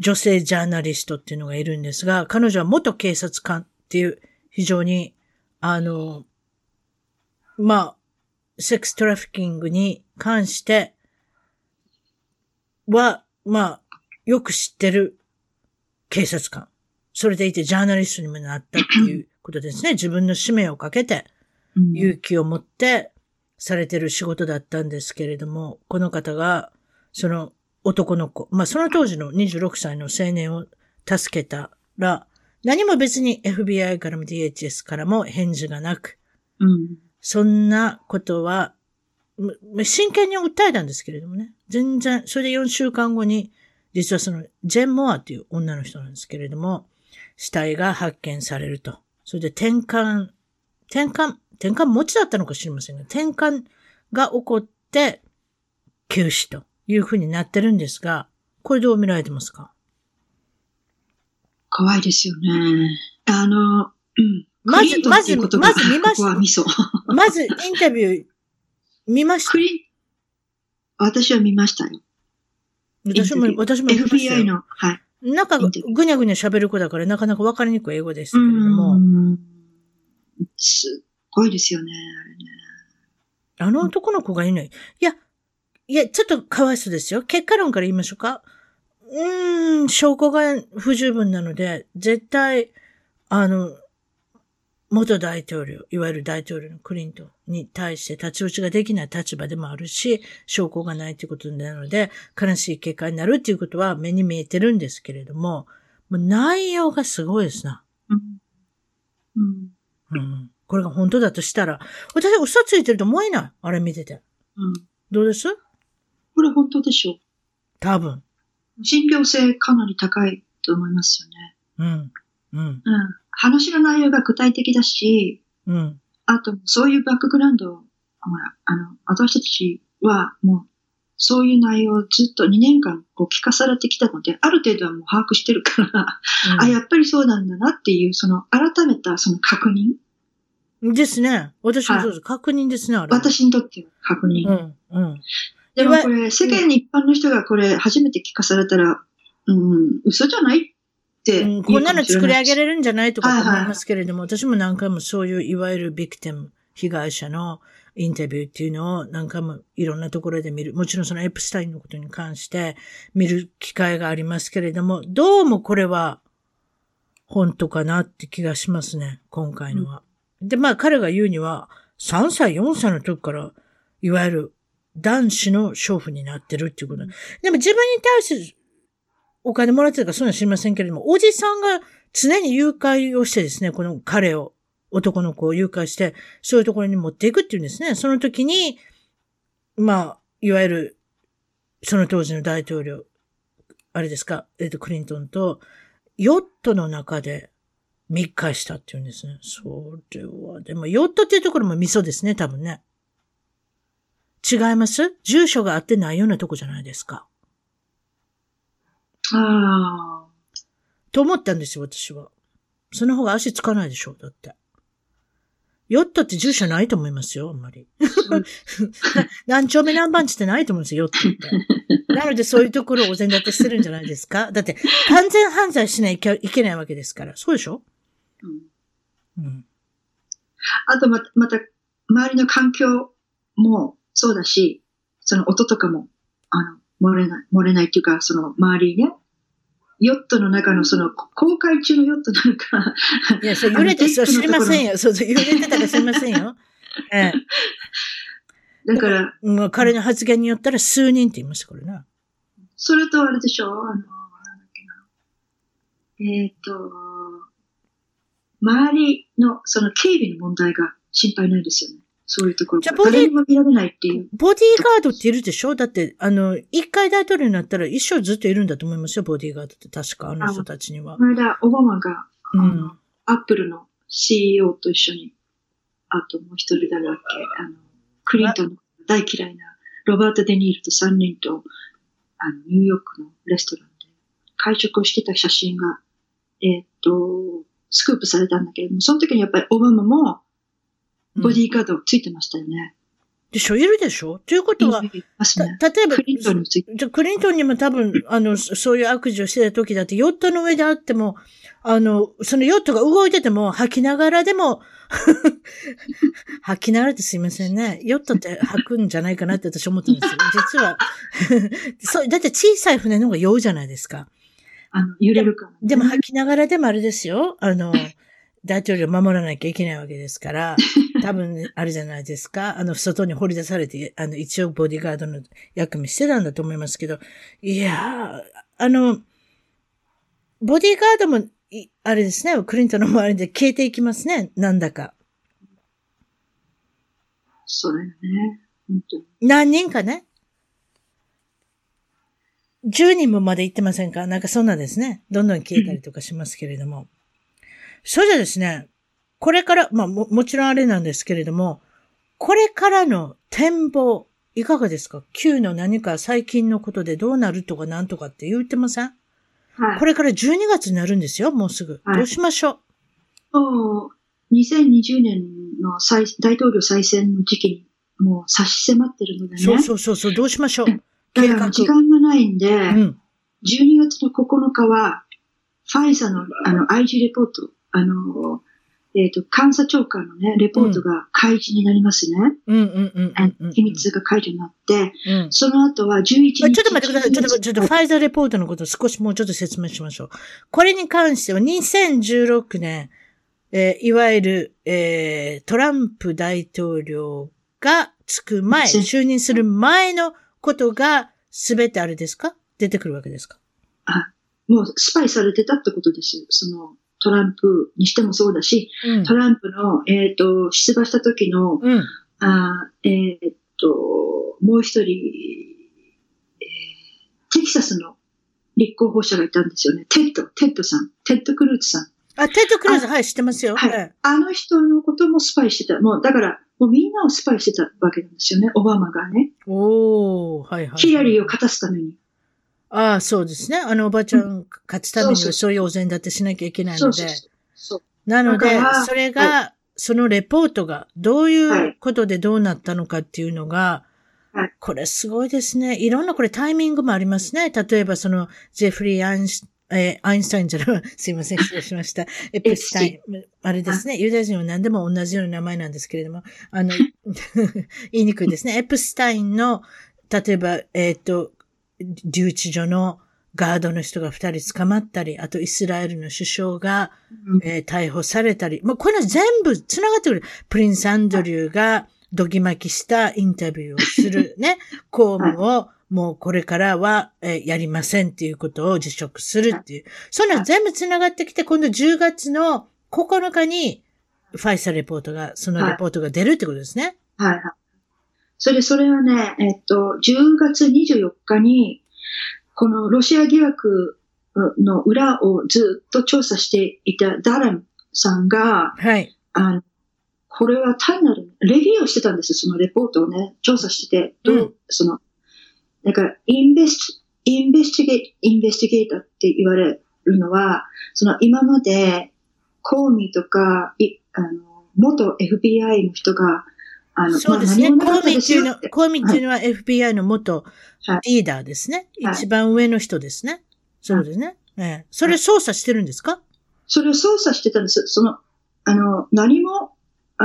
女性ジャーナリストっていうのがいるんですが、彼女は元警察官っていう非常に、あの、まあ、セックストラフィキングに関しては、まあ、よく知ってる警察官。それでいてジャーナリストにもなったっていうことですね。自分の使命をかけて、勇気を持ってされてる仕事だったんですけれども、この方が、その男の子、まあその当時の26歳の青年を助けたら、何も別に FBI からも DHS からも返事がなく、うん、そんなことは、真剣に訴えたんですけれどもね。全然、それで4週間後に、実はその、ジェン・モアっていう女の人なんですけれども、死体が発見されると。それで転換、転換、転換持ちだったのか知りませんが、転換が起こって、休死というふうになってるんですが、これどう見られてますか？怖いですよね。あの、うん。まず、まず、まず見ました。まず、インタビュー、見ました？私は見ましたよ。私も、私も見ました FBI の、はい。なんか、ぐにゃぐにゃ喋る子だから、なかなかわかりにくい英語ですけれども。すっごいですよね、あれね。あの男の子がいない。いや、いや、ちょっとかわいそうですよ。結果論から言いましょうか。うーん、証拠が不十分なので、絶対、あの、元大統領、いわゆる大統領のクリントンに対して立ち打ちができない立場でもあるし、証拠がないということなので、悲しい結果になるっていうことは目に見えてるんですけれども、もう内容がすごいですな。うん。うん。うん。これが本当だとしたら、私は嘘ついてると思えない。あれ見てて。うん。どうです？これ本当でしょう？多分。信憑性かなり高いと思いますよね。うん。うん。うん。話の内容が具体的だし、うん。あと、そういうバックグラウンド、ほら、あの、私たちはもう、そういう内容をずっと2年間こう聞かされてきたので、ある程度はもう把握してるから、うん、あ、やっぱりそうなんだなっていう、その改めたその確認。ですね。私もそうです。確認ですね、あれ。私にとっては確認。うん。うん。でもこれ、世間に一般の人がこれ初めて聞かされたら、うん、嘘じゃないってうん、こんなの作り上げれるんじゃないとか思いますけれども、はいはい、私も何回もそういういわゆるビクティム、被害者のインタビューっていうのを何回もいろんなところで見る。もちろんそのエプスタインのことに関して見る機会がありますけれども、どうもこれは本当かなって気がしますね、今回のは。うん、で、まあ彼が言うには、3歳、4歳の時から、いわゆる男子の娼婦になってるっていうこと。でも自分に対してお金もらってたかそういうのは知りませんけれども、おじさんが常に誘拐をしてですね、この彼を、男の子を誘拐して、そういうところに持っていくっていうんですね。その時に、まあ、いわゆる、その当時の大統領、あれですか、えっ、と、クリントンと、ヨットの中で密会したっていうんですね。それは、でも、ヨットっていうところも味噌ですね、多分ね。違います？住所があってないようなとこじゃないですか。ああ。と思ったんですよ、私は。その方が足つかないでしょ、だって。ヨットって住所ないと思いますよ、あんまり。何丁目何番地ってないと思うんですよ、ヨットって。なのでそういうところをお膳立てしてるんじゃないですか？だって、完全犯罪しないといけないわけですから。そうでしょ？うん。うん。あとま、また、周りの環境もそうだし、その音とかも、あの、漏れない、漏れないっていうか、その周りね、ヨットの中のその公開中のヨットなのか。いや、それ揺れて、そう知りませんよ。そうそう、揺れてたか知りませんよ。え え。だから。もう彼の発言によったら数人って言いましたからな。それとあれでしょあの、なんだっけな。えっ、ー、と、周りのその警備の問題が心配ないですよね。そういうところ。じゃボディ、見られないっていう。ボディーガードっているでしょ？だって、あの、一回大統領になったら一生ずっといるんだと思いますよ、ボディーガードって確か、あの人たちには。この間、オバマが、うん、アップルの CEO と一緒に、あともう一人誰だっけ、あの、クリントンの大嫌いなロバート・デ・ニールと3人と、あの、ニューヨークのレストランで会食をしてた写真が、えー、っと、スクープされたんだけれども、その時にやっぱりオバマも、ボディーガードついてましたよね。でしょ？いるでしょ？ということは、ね、例えば、クリントンについて。クリントンにも多分、あの、そういう悪事をしてた時だって、ヨットの上であっても、あの、そのヨットが動いてても、吐きながらでも吐きながらってすいませんね。ヨットって吐くんじゃないかなって私思ったんですよ。実は そう、だって小さい船の方が酔うじゃないですか。あの、揺れるから、ね、でも吐きながらでもあれですよ。あの、大統領を守らなきゃいけないわけですから、多分、あれじゃないですか。あの、外に掘り出されて、あの、一応ボディーガードの役目してたんだと思いますけど、いやあの、ボディーガードも、あれですね、クリントンの周りで消えていきますね、なんだか。それね。本当に何人かね。10人もまで行ってませんかなんかそんなですね。どんどん消えたりとかしますけれども。それじゃですね、これから、まあも、もちろんあれなんですけれども、これからの展望、いかがですか？旧の何か最近のことでどうなるとかなんとかって言ってません？はい。これから12月になるんですよ、もうすぐ。はい、どうしましょう？もう、2020年の再大統領再選の時期にもう差し迫ってるのでね。そうそうそうそう、どうしましょう？だから時間がないんで、うん、12月の9日は、ファイザーのあの IG レポート、あの、えっ、ー、と、監査長官のね、レポートが開示になりますね。うんうんうんうんうん、秘密が解除になって、うん、その後は11日。ちょっと待ってください。ちょっと、ちょっとファイザーレポートのことを少しもうちょっと説明しましょう。これに関しては2016年、えー、いわゆる、えー、トランプ大統領がつく前、就任する前のことが全てあれですか？出てくるわけですか？あ、もうスパイされてたってことです。その、トランプにしてもそうだし、うん、トランプの、えっ、ー、と、出馬した時の、うん、あえっ、ー、と、もう一人、えー、テキサスの立候補者がいたんですよね。テッド、テッドさん、テッド・クルーツさん。あ、テッド・クルーズ、はい、知ってますよ。はい。あの人のこともスパイしてた。もう、だから、もうみんなをスパイしてたわけなんですよね、オバマがね。おー。はいはい。ヒラリーを勝たすために。ああ、そうですね。あのおばちゃん勝つためにはそういうお膳立てしなきゃいけないので。そうなのでそれが、そのレポートがどういうことでどうなったのかっていうのが、はいこれすごいですね。いろんなこれタイミングもありますね。例えばそのジェフリー・アインシえーアインシュタインじゃない、すいません、失礼しました。エプスタイン。あれですね。ユダヤ人は何でも同じような名前なんですけれども、あの、言いにくいですね。エプスタインの、例えば、えっ、と、留置所のガードの人が二人捕まったり、あとイスラエルの首相が、うんえー逮捕されたり、もうこれは全部繋がってくる。プリンス・アンドリューがドギマキしたインタビューをする ね、公務をもうこれからは、えーやりませんっていうことを辞職するっていう。そんなの全部繋がってきて、今度10月の9日にファイサーレポートが、そのレポートが出るってことですね。はいはい。それ、それはね、えっと、10月24日に、このロシア疑惑の裏をずっと調査していたダラムさんが、はい。あの、これは単なるレビューをしてたんですよ、そのレポートをね、調査してて、どう、うんその、だから、 invest、investigate、investigator って言われるのは、その今まで、コーミーとか、いあの、元 FBI の人が、あの、そうですね。まあコーミーっていうのコーミーっていうのは FBI の元はいリーダーですね。はい一番上の人ですね。そうですね。ええ。それ捜査してるんですか？それを操作してたんです。その、あの、何も、あ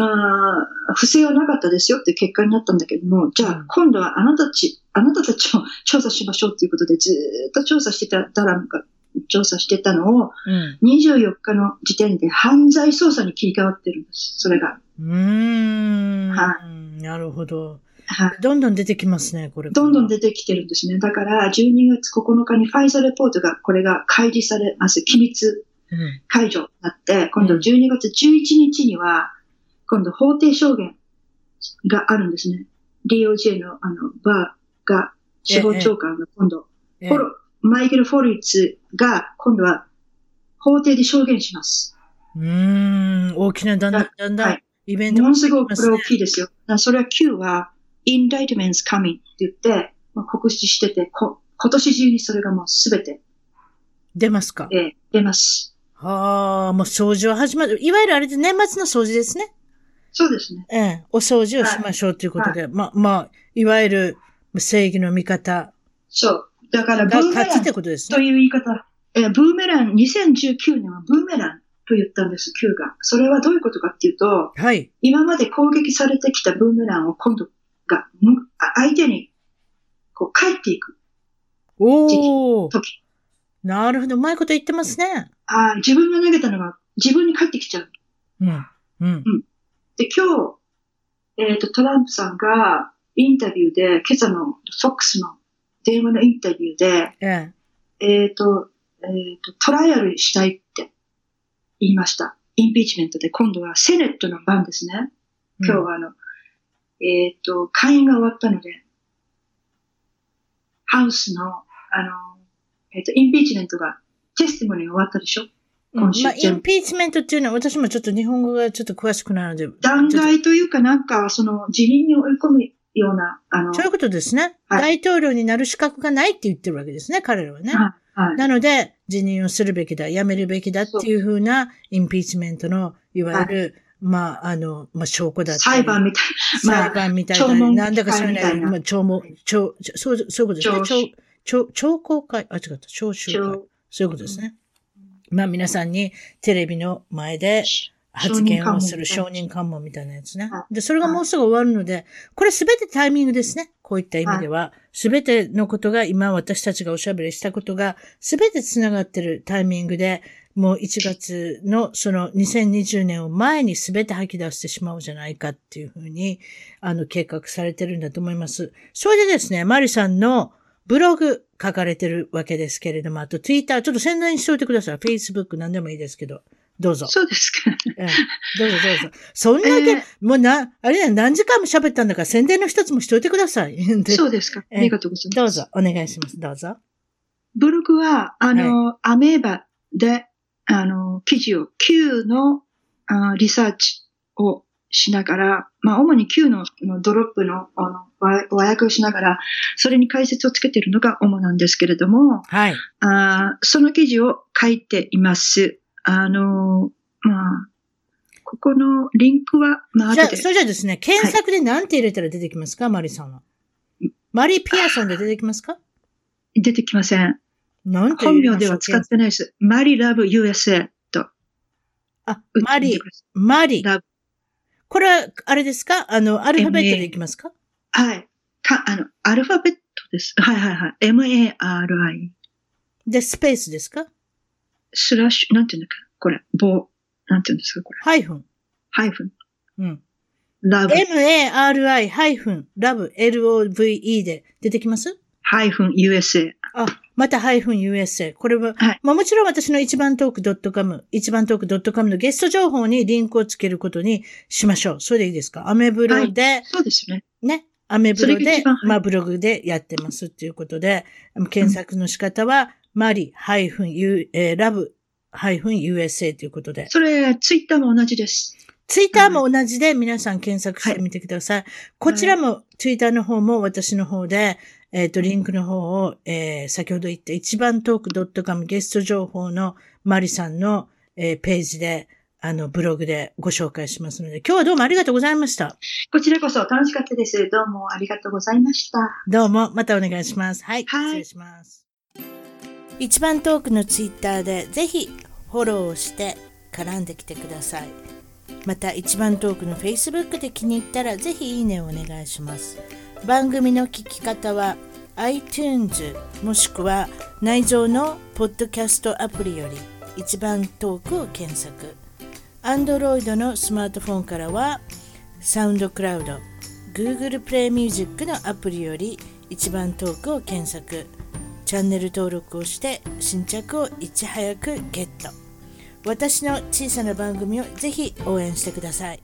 ー不正はなかったですよって結果になったんだけども、じゃうんあ今度はあなたたち、あなたたちを 調査しましょうっていうことでずーっと調査してた、ダラムが調査してたのを、うん。24日の時点で犯罪捜査に切り替わってるんです。それが。うーん。はなるほど。はい。どんどん出てきますね、これ。どんどん出てきてるんですね。だから、12月9日にファイザーレポートが、これが開示されます。機密うん。解除になって、今度12月11日には、今度法廷証言があるんですね。DOJ のあの、バーが、司法長官が今度、ええフォロマイケル・フォリッツが今度は法廷で証言します。うーん。大きな、だんだん、だんだんはい、イベントものすごくこれ大い。きいですよ。それは Q は indictments coming って言って、まあ、告知してて、こ今年中にそれがもうすべて、出ますか？えー出ます。はあ、もう掃除は始まる。いわゆるあれで年末の掃除ですね。そうですね。ええ。お掃除をしましょうということで。まあ、まあ、いわゆる正義の味方そう。だからブがーメランという言い方。えーブーメラン、2019年はブーメランと言ったんです、Q が。それはどういうことかっていうと、はい。今まで攻撃されてきたブーメランを今度が、相手に、こう、帰っていくおー。時。なるほど。うまいこと言ってますね。あー自分が投げたのが自分に帰ってきちゃう。うん。うん。で、今日、えっ、と、トランプさんがインタビューで、今朝の FOX の電話のインタビューで、ええ。えっ、と、えっ、と、トライアルしたいって言いました。インピーチメントで、今度はセネットの番ですね。今日はあの、えっ、と、会員が終わったので、ハウスの、あの、えっ、と、インピーチメントが、テスティモニーが終わったでしょ？うんまあ、インピーチメントっていうのは、私もちょっと日本語がちょっと詳しくないので。弾ちょっ劾というかなんか、その、辞任に追い込むような、あの、とそういうことですね。はい大統領になる資格がないって言ってるわけですね、彼らはね。はい、はい。なので、辞任をするべきだ、辞めるべきだっていうふうな、インピーチメントの、いわゆる、まあ、あの、まあ、証拠だったり。裁判みたいまあ裁判みたいな、聴聞なんだかそういうの、会みたいなまあ、聴聞、聴、そう、そういうことですね。聴聴、聴、会、あ、違った、聴衆会。聴そういうことですね。まあ、皆さんにテレビの前で発言をする承承認認喚問みたいなやつねは。で、それがもうすぐ終わるので、これすべてタイミングですね。こういった意味では。すべてのことが、今私たちがおしゃべりしたことが、すべて繋がってるタイミングで、もう1月のその2020年を前にすべて吐き出してしまおうじゃないかっていうふうに、あの、計画されてるんだと思います。それでですね、マリさんのブログ書かれてるわけですけれども、あと Twitter、ちょっと宣伝しておいてください。Facebook 何でもいいですけど。どうぞ。そうですか。ええどうぞどうぞ。そんだけ、えもうな、あれや、何時間も喋ったんだから宣伝の一つもしといてください。でそうですか。あええりがとうございます。どうぞ、お願いします。どうぞ。ブログは、あの、アメーバで、あの、記事を、Q のあリサーチをしながら、まあ、主に Q ののドロップのあの和和訳をしながら、それに解説をつけているのが主なんですけれども、はい。あその記事を書いています。あの、まあ、ここのリンクは、まあ、じゃあ、それじゃあですね、検索で何て入れたら出てきますか、はい、マリさんは。マリ・ピアソンで出てきますか？出てきません。なんて本名では使ってないです。マリ・ラブ・ USA と。あ、マリ、マリ。ラブ。これは、あれですか？あの、アルファベットでいきますか？はい。か、あの、アルファベットです。はいはいはい。M-A-R-I。で、スペースですか？スラッシュ、なんていうんだっけ？これ、棒。なんていうんですかこれ？ハイフン。ハイフン。うん。ラブ。M-A-R-I ハイフン、ラブ、L-O-V-E で出てきます？USA。あ、またハイフン USA。これは、はい、まあもちろん私の一番トーク .com、一番トーク .com のゲスト情報にリンクをつけることにしましょう。それでいいですか？アメブロで、はい、そうですね。ね？アメブロで、まあブログでやってますっていうことで、検索の仕方は、うん、マリ、ハイフン、ユえー、ラブ、ハイフン USA ということで。それ、ツイッターも同じです。ツイッターも同じで皆さん検索してみてください。はい、こちらも、ツイッターの方も私の方で、えっ、ー、と、リンクの方を、えー、先ほど言った一番トーク .com ゲスト情報のマリさんの、えー、ページで、あの、ブログでご紹介しますので、今日はどうもありがとうございました。こちらこそ楽しかったです。どうもありがとうございました。どうも、またお願いします。はい。はい、失礼します。一番トークのツイッターで、ぜひフォローをして絡んできてください。また、一番トークの Facebook で気に入ったら、ぜひいいねをお願いします。番組の聞き方は iTunes もしくは内蔵のポッドキャストアプリより一番トークを検索 Android のスマートフォンからはサウンドクラウド Google プレイミュージックのアプリより一番トークを検索。チャンネル登録をして新着をいち早くゲット。私の小さな番組をぜひ応援してください。